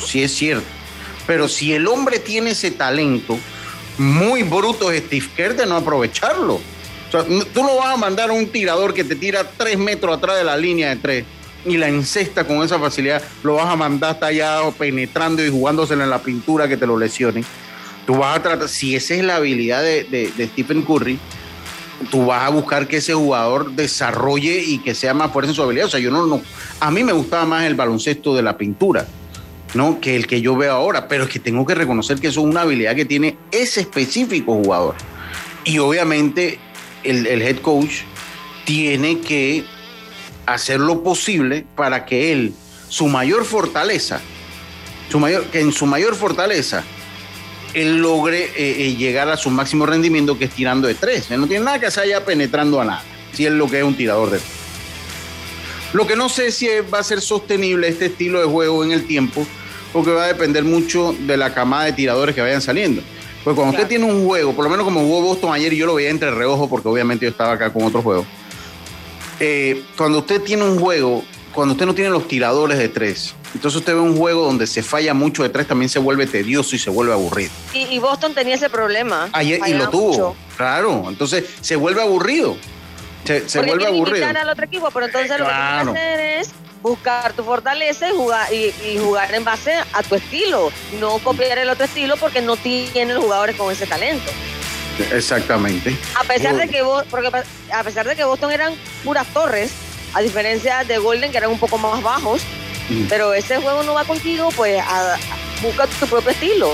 sí es cierto. Pero si el hombre tiene ese talento, muy bruto es Steve Kerr de no aprovecharlo. O sea, tú no vas a mandar a un tirador que te tira tres metros atrás de la línea de tres y la encesta con esa facilidad, lo vas a mandar hasta allá penetrando y jugándosela en la pintura que te lo lesionen. Tú vas a tratar, si esa es la habilidad de, de- de Stephen Curry, tú vas a buscar que ese jugador desarrolle y que sea más fuerte en su habilidad. O sea, yo no, no, a mí me gustaba más el baloncesto de la pintura, ¿no? Que el que yo veo ahora, pero es que tengo que reconocer que eso es una habilidad que tiene ese específico jugador. Y obviamente el, el head coach tiene que hacer lo posible para que él, su mayor fortaleza, su mayor, que en su mayor fortaleza, él logre eh, eh, llegar a su máximo rendimiento que es tirando de tres. Él no tiene nada que hacer allá penetrando a nada, si es lo que es un tirador de tres. Lo que no sé si va a ser sostenible este estilo de juego en el tiempo, porque va a depender mucho de la camada de tiradores que vayan saliendo. Pues cuando usted tiene un juego, por lo menos como jugó Boston ayer, y yo lo veía entre reojo porque obviamente yo estaba acá con otro juego. Eh, cuando usted tiene un juego, cuando usted no tiene los tiradores de tres, entonces usted ve un juego donde se falla mucho de tres, también se vuelve tedioso y se vuelve aburrido. Y, y Boston tenía ese problema. Ayer, y lo tuvo, mucho. claro. Entonces se vuelve aburrido. Se, se vuelve aburrido. al otro equipo, pero entonces lo que Claro. que hacer es buscar tu fortaleza y jugar, y, y jugar en base a tu estilo. No copiar el otro estilo porque no tienen jugadores con ese talento. Exactamente. A pesar de que porque a pesar de que Boston eran puras torres, a diferencia de Golden que eran un poco más bajos, Mm. pero ese juego no va contigo, pues a- a- busca tu propio estilo.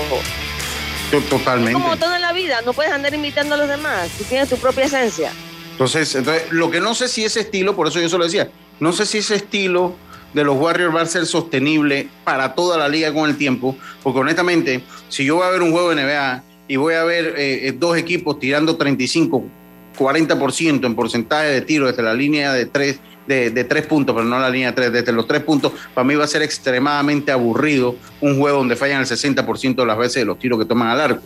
To- Es Totalmente. como todo en la vida, no puedes andar imitando a los demás, tú tienes tu propia esencia. Entonces, entonces, lo que no sé si ese estilo, por eso yo se lo decía, no sé si ese estilo de los Warriors va a ser sostenible para toda la liga con el tiempo, porque honestamente, si yo voy a ver un juego de NBA y voy a ver eh, eh, dos equipos tirando 35, 40% en porcentaje de tiro desde la línea de tres, de, de tres puntos, pero no la línea de tres, desde los tres puntos, para mí va a ser extremadamente aburrido un juego donde fallan el 60% de las veces de los tiros que toman al arco.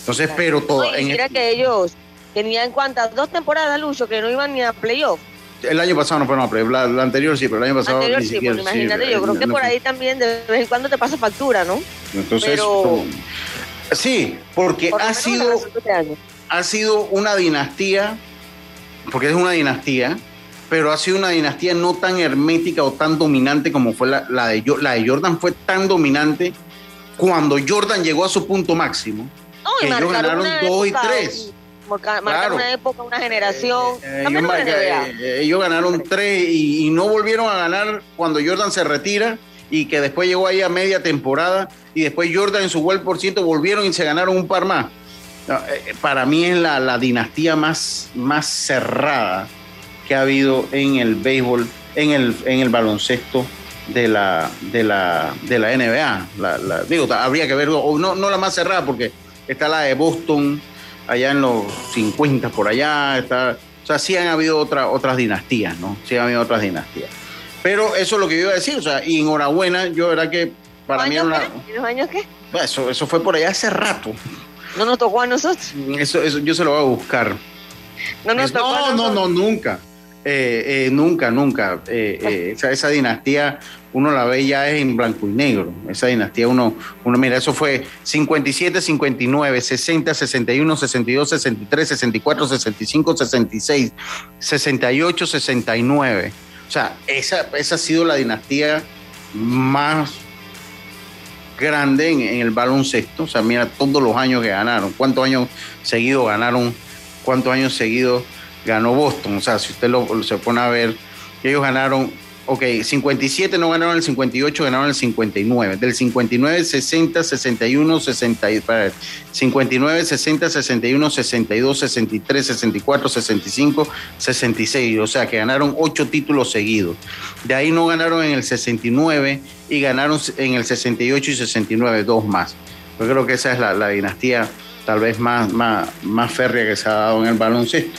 Entonces, pero todo... En mira este- que ellos tenían cuántas, dos temporadas, Lucho, que no iban ni a playoff. El año pasado no fueron a playoff, la, la anterior sí, pero el año pasado Anterior ni sí, siquiera. porque imagínate, sí, yo creo que no por ahí también de vez en cuando te pasa factura, ¿no? Entonces, pero- sí, porque Por ha sido, años. ha sido una dinastía, porque es una dinastía, pero ha sido una dinastía no tan hermética o tan dominante como fue la, la de, la de Jordan, fue tan dominante cuando Jordan llegó a su punto máximo, No, y que ellos ganaron dos y tres. marca- Marcaron Claro. una época, una generación. Eh, ellos, marca- NBA. eh, ellos ganaron tres y, y no volvieron a ganar cuando Jordan se retira y que después llegó ahí a media temporada y después Jordan en su buen por ciento volvieron y se ganaron un par más. Eh, Para mí es la, la dinastía más, más cerrada que ha habido en el béisbol, en el, en el baloncesto de la, de la, de la NBA. La- la- digo, habría que ver, o no, no la más cerrada porque está la de Boston, allá en los 50 por allá, está, o sea, sí han habido otra, otras dinastías, ¿no? Sí han habido otras dinastías. Pero eso es lo que yo iba a decir, o sea, y enhorabuena, yo verdad que para mí era ¿Años una... qué? ¿Y los años qué? Bueno, Eso, eso fue por allá hace rato. No nos tocó a nosotros. Eso, eso yo se lo voy a buscar. No nos tocó no, no, nunca. Eh, eh, nunca, nunca. Eh, eh, esa, esa dinastía uno la ve ya es en blanco y negro. Esa dinastía uno, uno mira, eso fue 57, 59, 60, 61, 62, 63, 64, 65, 66, 68, 69. O sea, esa, esa ha sido la dinastía más grande en, en el baloncesto. O sea, mira todos los años que ganaron. ¿Cuántos años seguidos ganaron? ¿Cuántos años seguidos ganó Boston? O sea, si usted lo, se pone a ver, ellos ganaron, ok, 57 no ganaron el 58, ganaron el 59. Del 59, 60, 61, 60, y- para ver, 59, 60, 61, 62, 63, 64, 65, 66. O sea, que ganaron ocho títulos seguidos. De ahí no ganaron en el 69 y ganaron en el 68 y 69, dos más. Yo creo que esa es la, la dinastía tal vez más, más, más férrea que se ha dado en el baloncesto.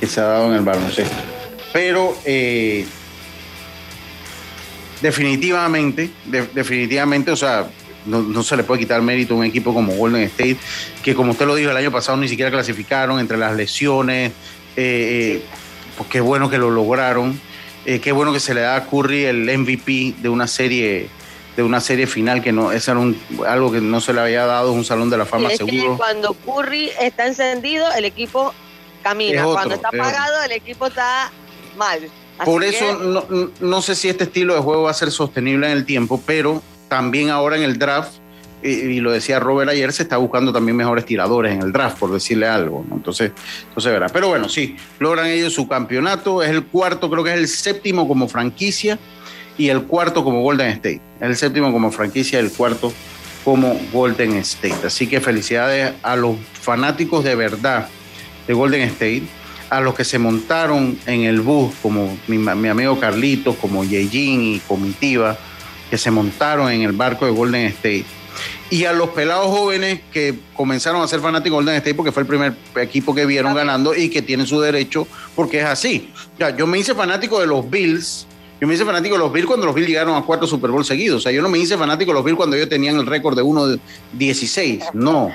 Que se ha dado en el baloncesto. Pero eh, definitivamente, de- definitivamente, o sea, no, no se le puede quitar mérito a un equipo como Golden State, que como usted lo dijo el año pasado ni siquiera clasificaron entre las lesiones. Eh, eh, pues qué bueno que lo lograron. Eh, qué bueno que se le da a Curry el MVP de una serie de una serie final que no es algo que no se le había dado un salón de la fama Y es que seguro. cuando Curry está encendido, el equipo camina. Es cuando está es apagado, el equipo está mal. Así Por que- eso no, no sé si este estilo de juego va a ser sostenible en el tiempo, pero también ahora en el draft, y, y lo decía Robert ayer, se está buscando también mejores tiradores en el draft, por decirle algo. ¿no? Entonces, entonces verá. Pero bueno, sí, logran ellos su campeonato, es el cuarto, creo que es el séptimo como franquicia y el cuarto como Golden State. Es el séptimo como franquicia y el cuarto como Golden State. Así que felicidades a los fanáticos de verdad de Golden State, a los que se montaron en el bus, como mi, mi amigo Carlitos, como Yejin y Comitiva, que se montaron en el barco de Golden State. Y a los pelados jóvenes que comenzaron a ser fanáticos de Golden State porque fue el primer equipo que vieron ganando y que tienen su derecho porque es así. Ya, yo me hice fanático de los Bills. Yo me hice fanático de los Bills cuando los Bills llegaron a cuatro Super Bowl seguidos. O sea, yo no me hice fanático de los Bills cuando ellos tenían el récord de 1-16. No.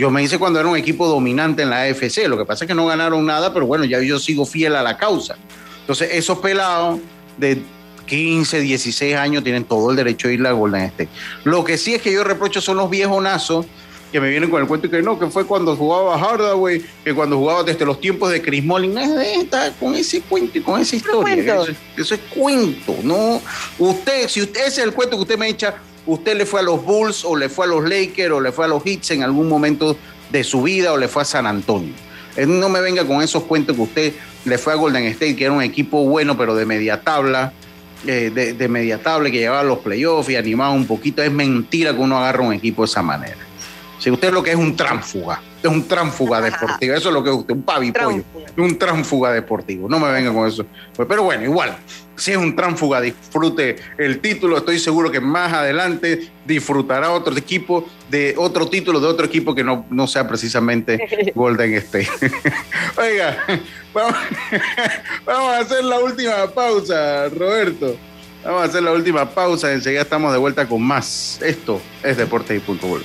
Yo me hice cuando era un equipo dominante en la AFC. Lo que pasa es que no ganaron nada, pero bueno, ya yo sigo fiel a la causa. Entonces, esos pelados de 15, 16 años tienen todo el derecho a ir a Golden State. Lo que sí es que yo reprocho son los viejonazos que me vienen con el cuento y que no, que fue cuando jugaba Hardaway, que cuando jugaba desde los tiempos de Chris Mullin, está con ese cuento y con esa historia. Eso, eso es cuento, no. Usted, si usted ese es el cuento que usted me echa, usted le fue a los Bulls o le fue a los Lakers o le fue a los Hits en algún momento de su vida o le fue a San Antonio. Eh, No me venga con esos cuentos que usted le fue a Golden State, que era un equipo bueno, pero de media tabla, eh, de, de media tabla, que llevaba a los playoffs y animaba un poquito. Es mentira que uno agarra un equipo de esa manera. Si usted lo que es un tránfuga, es un tránfuga deportivo, eso es lo que usted, un pavipollo, un tránfuga deportivo. No me venga con eso. Pues, pero bueno, igual, si es un tránfuga, disfrute el título. Estoy seguro que más adelante disfrutará otro equipo de otro título de otro equipo que no, no sea precisamente Golden State. Oiga, vamos, vamos a hacer la última pausa, Roberto. Vamos a hacer la última pausa. Enseguida estamos de vuelta con más. Esto es Deporte y Punto Gol.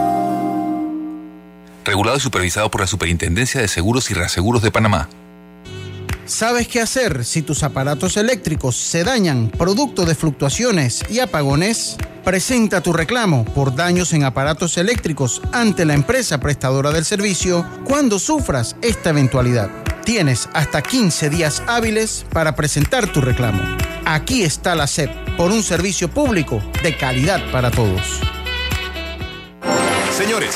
Regulado y supervisado por la Superintendencia de Seguros y Reaseguros de Panamá. ¿Sabes qué hacer si tus aparatos eléctricos se dañan producto de fluctuaciones y apagones? Presenta tu reclamo por daños en aparatos eléctricos ante la empresa prestadora del servicio cuando sufras esta eventualidad. Tienes hasta 15 días hábiles para presentar tu reclamo. Aquí está la SEP por un servicio público de calidad para todos. Señores,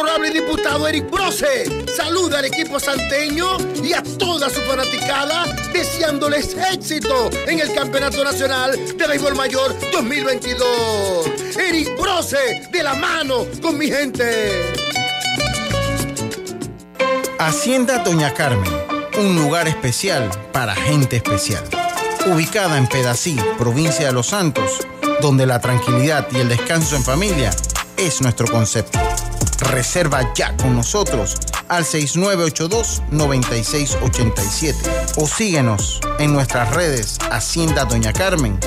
Honorable diputado Eric Brose saluda al equipo santeño y a toda su fanaticada deseándoles éxito en el Campeonato Nacional de Béisbol Mayor 2022. Eric Brose de la mano con mi gente. Hacienda Doña Carmen, un lugar especial para gente especial. Ubicada en Pedací, provincia de Los Santos, donde la tranquilidad y el descanso en familia es nuestro concepto. Reserva ya con nosotros al 6982-9687 o síguenos en nuestras redes Hacienda Doña Carmen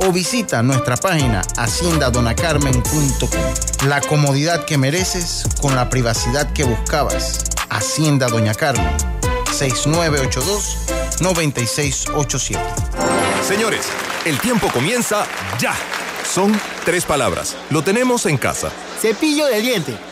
o visita nuestra página haciendadonacarmen.com. La comodidad que mereces con la privacidad que buscabas. Hacienda Doña Carmen 6982-9687. Señores, el tiempo comienza ya. Son tres palabras. Lo tenemos en casa. Cepillo de diente.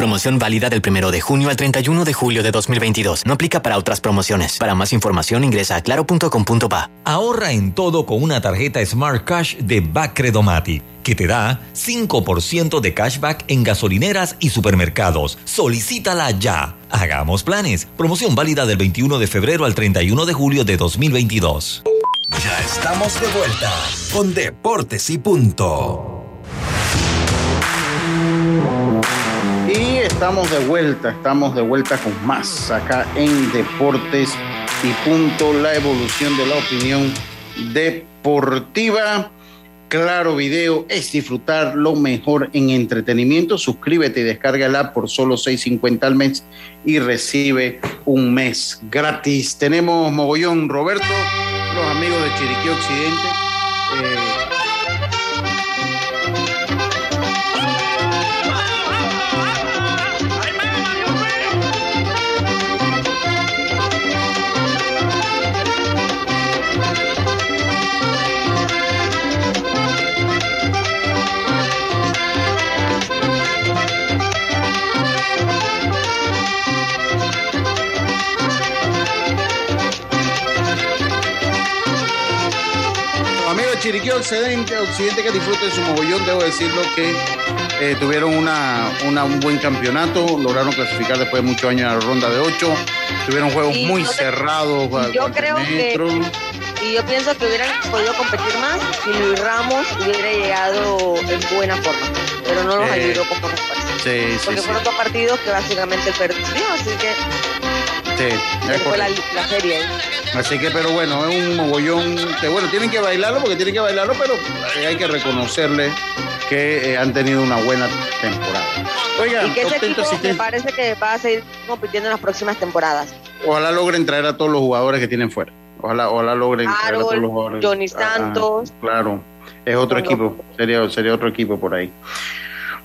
Promoción válida del 1 de junio al 31 de julio de 2022. No aplica para otras promociones. Para más información ingresa a claro.com.pa. Ahorra en todo con una tarjeta Smart Cash de Bacredomatic que te da 5% de cashback en gasolineras y supermercados. Solicítala ya. Hagamos planes. Promoción válida del 21 de febrero al 31 de julio de 2022. Ya estamos de vuelta con Deportes y Punto. Y estamos de vuelta, estamos de vuelta con más acá en Deportes y Punto, la evolución de la opinión deportiva. Claro Video es disfrutar lo mejor en entretenimiento. Suscríbete y app por solo 6.50 al mes y recibe un mes gratis. Tenemos Mogollón Roberto, los amigos de Chiriquí Occidente. eh, Chiriquí Occidente, Occidente que disfruten su mogollón, debo decirlo que eh, tuvieron una, una- un buen campeonato, lograron clasificar después de muchos años a la ronda de ocho, tuvieron juegos muy te- cerrados. y yo creo que- metros. Y yo pienso que hubieran podido competir más si Luis Ramos hubiera llegado en buena forma. Pero no nos Eh, ayudó. Sí, sí, Porque sí. fueron dos partidos que básicamente perdió, así que sí, es esa fue la, correcto. la serie. ahí. Así que, pero bueno, es un mogollón que, bueno, tienen que bailarlo porque tienen que bailarlo, pero eh, hay que reconocerle que eh, han tenido una buena temporada. Oiga, Y que ese contento, equipo me parece que va a seguir compitiendo en las próximas temporadas. ojalá logren traer a todos los jugadores que tienen fuera. Ojalá, ojalá logren traer a todos Harold, los jugadores. Johnny Ah, Santos. claro, es otro equipo, sería, sería otro equipo por ahí.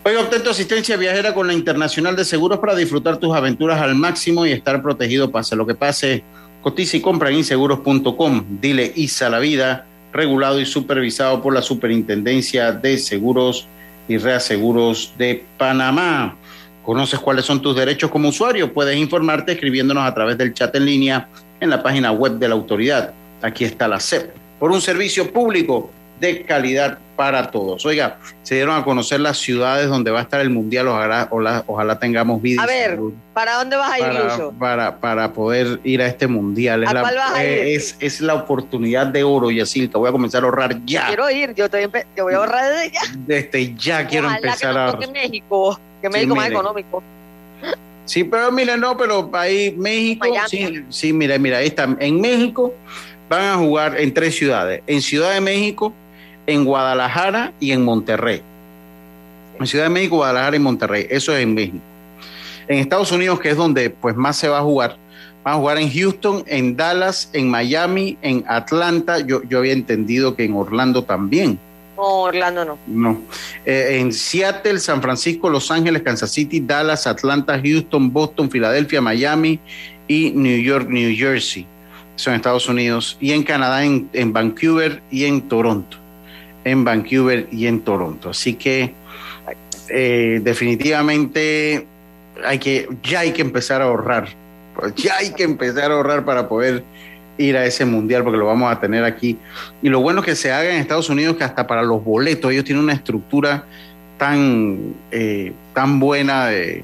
Oiga, obtén asistencia viajera con la Internacional de Seguros para disfrutar tus aventuras al máximo y estar protegido pase lo que pase. Cotiza y compra en inseguros.com. Dile ISA la vida, regulado y supervisado por la Superintendencia de Seguros y Reaseguros de Panamá. ¿Conoces cuáles son tus derechos como usuario? Puedes informarte escribiéndonos a través del chat en línea en la página web de la autoridad. Aquí está la CEP, por un servicio público de calidad para todos. Oiga, se dieron a conocer las ciudades donde va a estar el Mundial. Ojalá, ojalá, ojalá tengamos y A ver, ¿para dónde vas a ir, para, Lucho? para, para poder ir a este mundial. Es ¿A la, cuál vas a eh, ir? es, es la oportunidad de oro, Yacilca. Voy a comenzar a ahorrar ya. Quiero ir, yo, estoy yo voy a ahorrar desde ya. Desde ya quiero Ojalá empezar que a ahorrar. toque México, que Sí, México más mire. económico. Sí, pero mira, no, pero ahí México, Miami. sí, sí, mira, mira, ahí está. En México van a jugar en tres ciudades, en Ciudad de México, en Guadalajara y en Monterrey. En Ciudad de México, Guadalajara y Monterrey, eso es en México. En Estados Unidos, que es donde pues más se va a jugar, van a jugar en Houston, en Dallas, en Miami, en Atlanta. Yo, yo había entendido que en Orlando también. No, Orlando no. No. Eh, en Seattle, San Francisco, Los Ángeles, Kansas City, Dallas, Atlanta, Houston, Boston, Filadelfia, Miami y New York, New Jersey. Son Estados Unidos. Y en Canadá, en, en Vancouver y en Toronto. En Vancouver y en Toronto. Así que eh, definitivamente hay que, ya hay que empezar a ahorrar. Ya hay que empezar a ahorrar para poder ir a ese mundial porque lo vamos a tener aquí. Y lo bueno que se haga en Estados Unidos que hasta para los boletos ellos tienen una estructura tan, eh, tan buena de,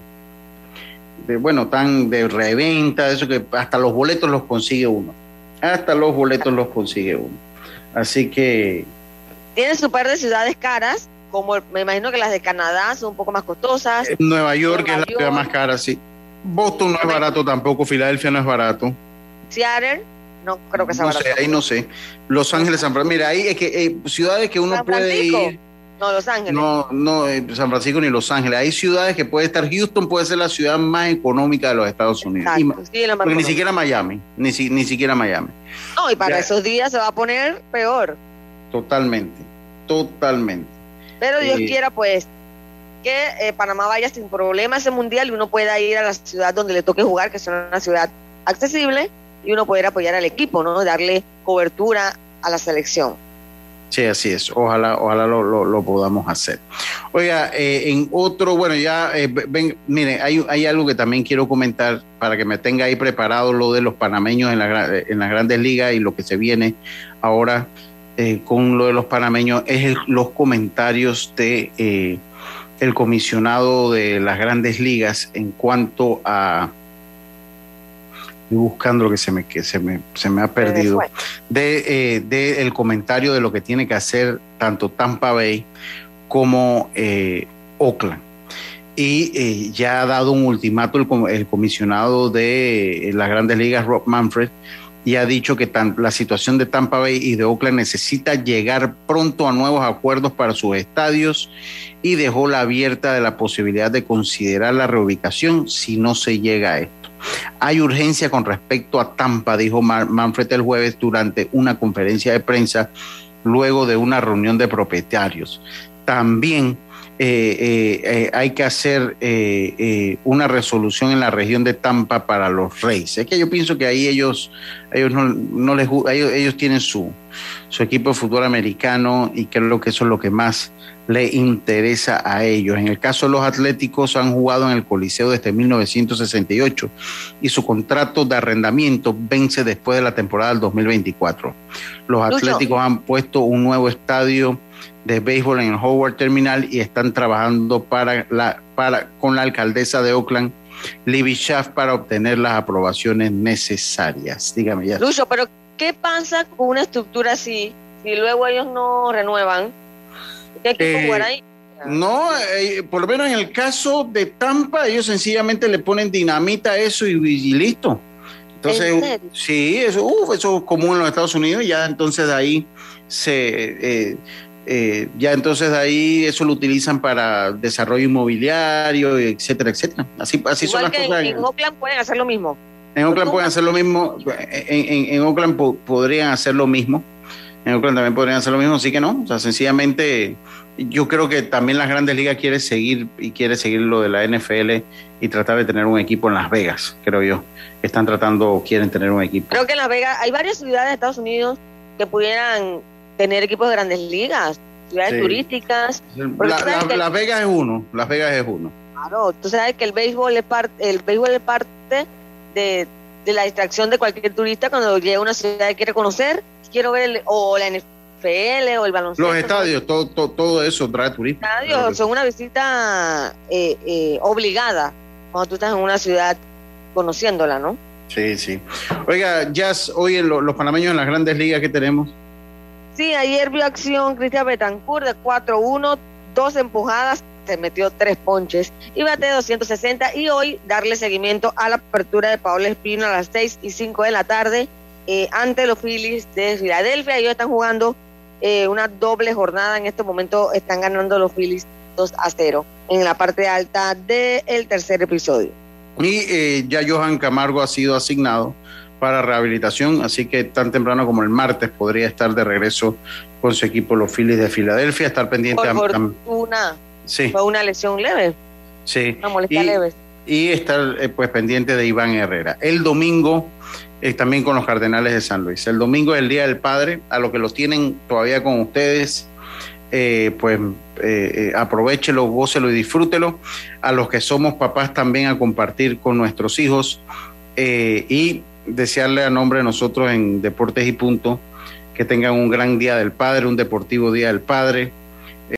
de, bueno, tan de reventa, eso que hasta los boletos los consigue uno. Hasta los boletos los consigue uno. Así que Tienen su par de ciudades caras, como me imagino que las de Canadá son un poco más costosas. Nueva York Nueva es la ciudad más cara, sí. Boston no es barato tampoco, Filadelfia no es barato. Seattle, no creo que sea No barato. sé, ahí no sé. Los Ángeles, San Francisco. Mira, ahí es que eh, ciudades que uno puede ir. No, Los Ángeles. No, no, eh, San Francisco ni Los Ángeles. Hay ciudades que puede estar. Houston puede ser la ciudad más económica de los Estados Unidos. Y sí, porque ni siquiera Miami. Ni, si- ni siquiera Miami. No, y para Ya. esos días se va a poner peor. Totalmente. Totalmente. Pero Dios Eh, quiera, pues, que eh, Panamá vaya sin problema a ese mundial y uno pueda ir a la ciudad donde le toque jugar, que es una ciudad accesible, y uno poder apoyar al equipo, ¿no? Darle cobertura a la selección. Sí, así es. Ojalá, ojalá lo, lo- lo podamos hacer. Oiga, eh, en otro, bueno, ya, eh, ven, mire, hay, hay algo que también quiero comentar para que me tenga ahí preparado lo de los panameños en, la, gra- en las grandes ligas y lo que se viene ahora eh, con lo de los panameños es el- los comentarios de eh, el comisionado de las grandes ligas en cuanto a estoy buscando lo que se me que se me se me ha perdido de, eh, de el comentario de lo que tiene que hacer tanto Tampa Bay como Oakland. Y ya ha dado un ultimato el, el comisionado de las grandes ligas, Rob Manfred, y ha dicho que la situación de Tampa Bay y de Oakland necesita llegar pronto a nuevos acuerdos para sus estadios y dejó la abierta de la posibilidad de considerar la reubicación si no se llega a esto. Hay urgencia con respecto a Tampa, dijo Manfred el jueves durante una conferencia de prensa luego de una reunión de propietarios. También eh, eh, eh, hay que hacer eh, eh, una resolución en la región de Tampa para los Reyes. Es que yo pienso que ahí ellos, ellos no, no les ellos, ellos tienen su, su equipo de fútbol americano y creo que eso es lo que más le interesa a ellos. En el caso de los Atléticos han jugado en el Coliseo desde 1968 y su contrato de arrendamiento vence después de la temporada del 2024. Los Lucho. Atléticos han puesto un nuevo estadio de béisbol en el Howard Terminal y están trabajando para la, para, con la alcaldesa de Oakland, Libby Schaff, para obtener las aprobaciones necesarias. Dígame ya. Lucho, pero ¿qué pasa con una estructura así si luego ellos no renuevan? ¿Qué Eh, jugar ahí? No, eh, por lo menos en el caso de Tampa, ellos sencillamente le ponen dinamita a eso y, y listo. Entonces, sí, eso, uf, eso es común en los Estados Unidos, ya entonces de ahí se, eh, eh, ya entonces ahí eso lo utilizan para desarrollo inmobiliario, etcétera, etcétera. Así, así son las que en, cosas. en Oakland pueden hacer lo mismo. En Oakland pueden hacer lo mismo, en, en- en Oakland po- podrían hacer lo mismo, en Oakland también podrían hacer lo mismo, así que no, o sea, sencillamente yo creo que también las grandes ligas quiere seguir y quiere seguir lo de la NFL y tratar de tener un equipo en Las Vegas, creo yo. Están tratando o quieren tener un equipo. Creo que en Las Vegas hay varias ciudades de Estados Unidos que pudieran tener equipos de grandes ligas, ciudades Sí. turísticas. La- la- que- Las Vegas es uno, Las Vegas es uno. Claro, tú sabes que el béisbol es parte, el béisbol es parte de, de la distracción de cualquier turista cuando llega a una ciudad y quiere conocer, quiero ver el- o la NFL o el baloncesto. Los estadios, todo, todo, todo eso trae turismo. Los estadios son una visita eh, eh, obligada cuando tú estás en una ciudad conociéndola, ¿no? Sí, sí. Oiga, Jazz, hoy en lo- los panameños en las grandes ligas que tenemos. Sí, ayer vio acción Cristian Betancourt de 4-1, dos empujadas, se metió tres ponches y bate 260 y hoy darle seguimiento a la apertura de Paolo Espino a las 6 y 5 de la tarde eh, ante los Phillies de Filadelfia. Ellos están jugando eh, una doble jornada. En este momento están ganando los Phillies 2 a 0 en la parte alta del tercer episodio. Y eh, ya Johan Camargo ha sido asignado para rehabilitación, así que tan temprano como el martes podría estar de regreso con su equipo, los Phillies de Filadelfia, estar pendiente. Por a- fortuna, sí, fue una lesión leve, sí. una molestia Y- leve. y estar eh, pues pendiente de Iván Herrera. El domingo eh, también con los Cardenales de San Luis. El domingo es el Día del Padre, a los que los tienen todavía con ustedes, eh, pues eh, eh, aprovechelo, gócelo y disfrútelo. A los que somos papás también a compartir con nuestros hijos eh, y desearle a nombre de nosotros en Deportes y Punto que tengan un gran Día del Padre, un deportivo Día del Padre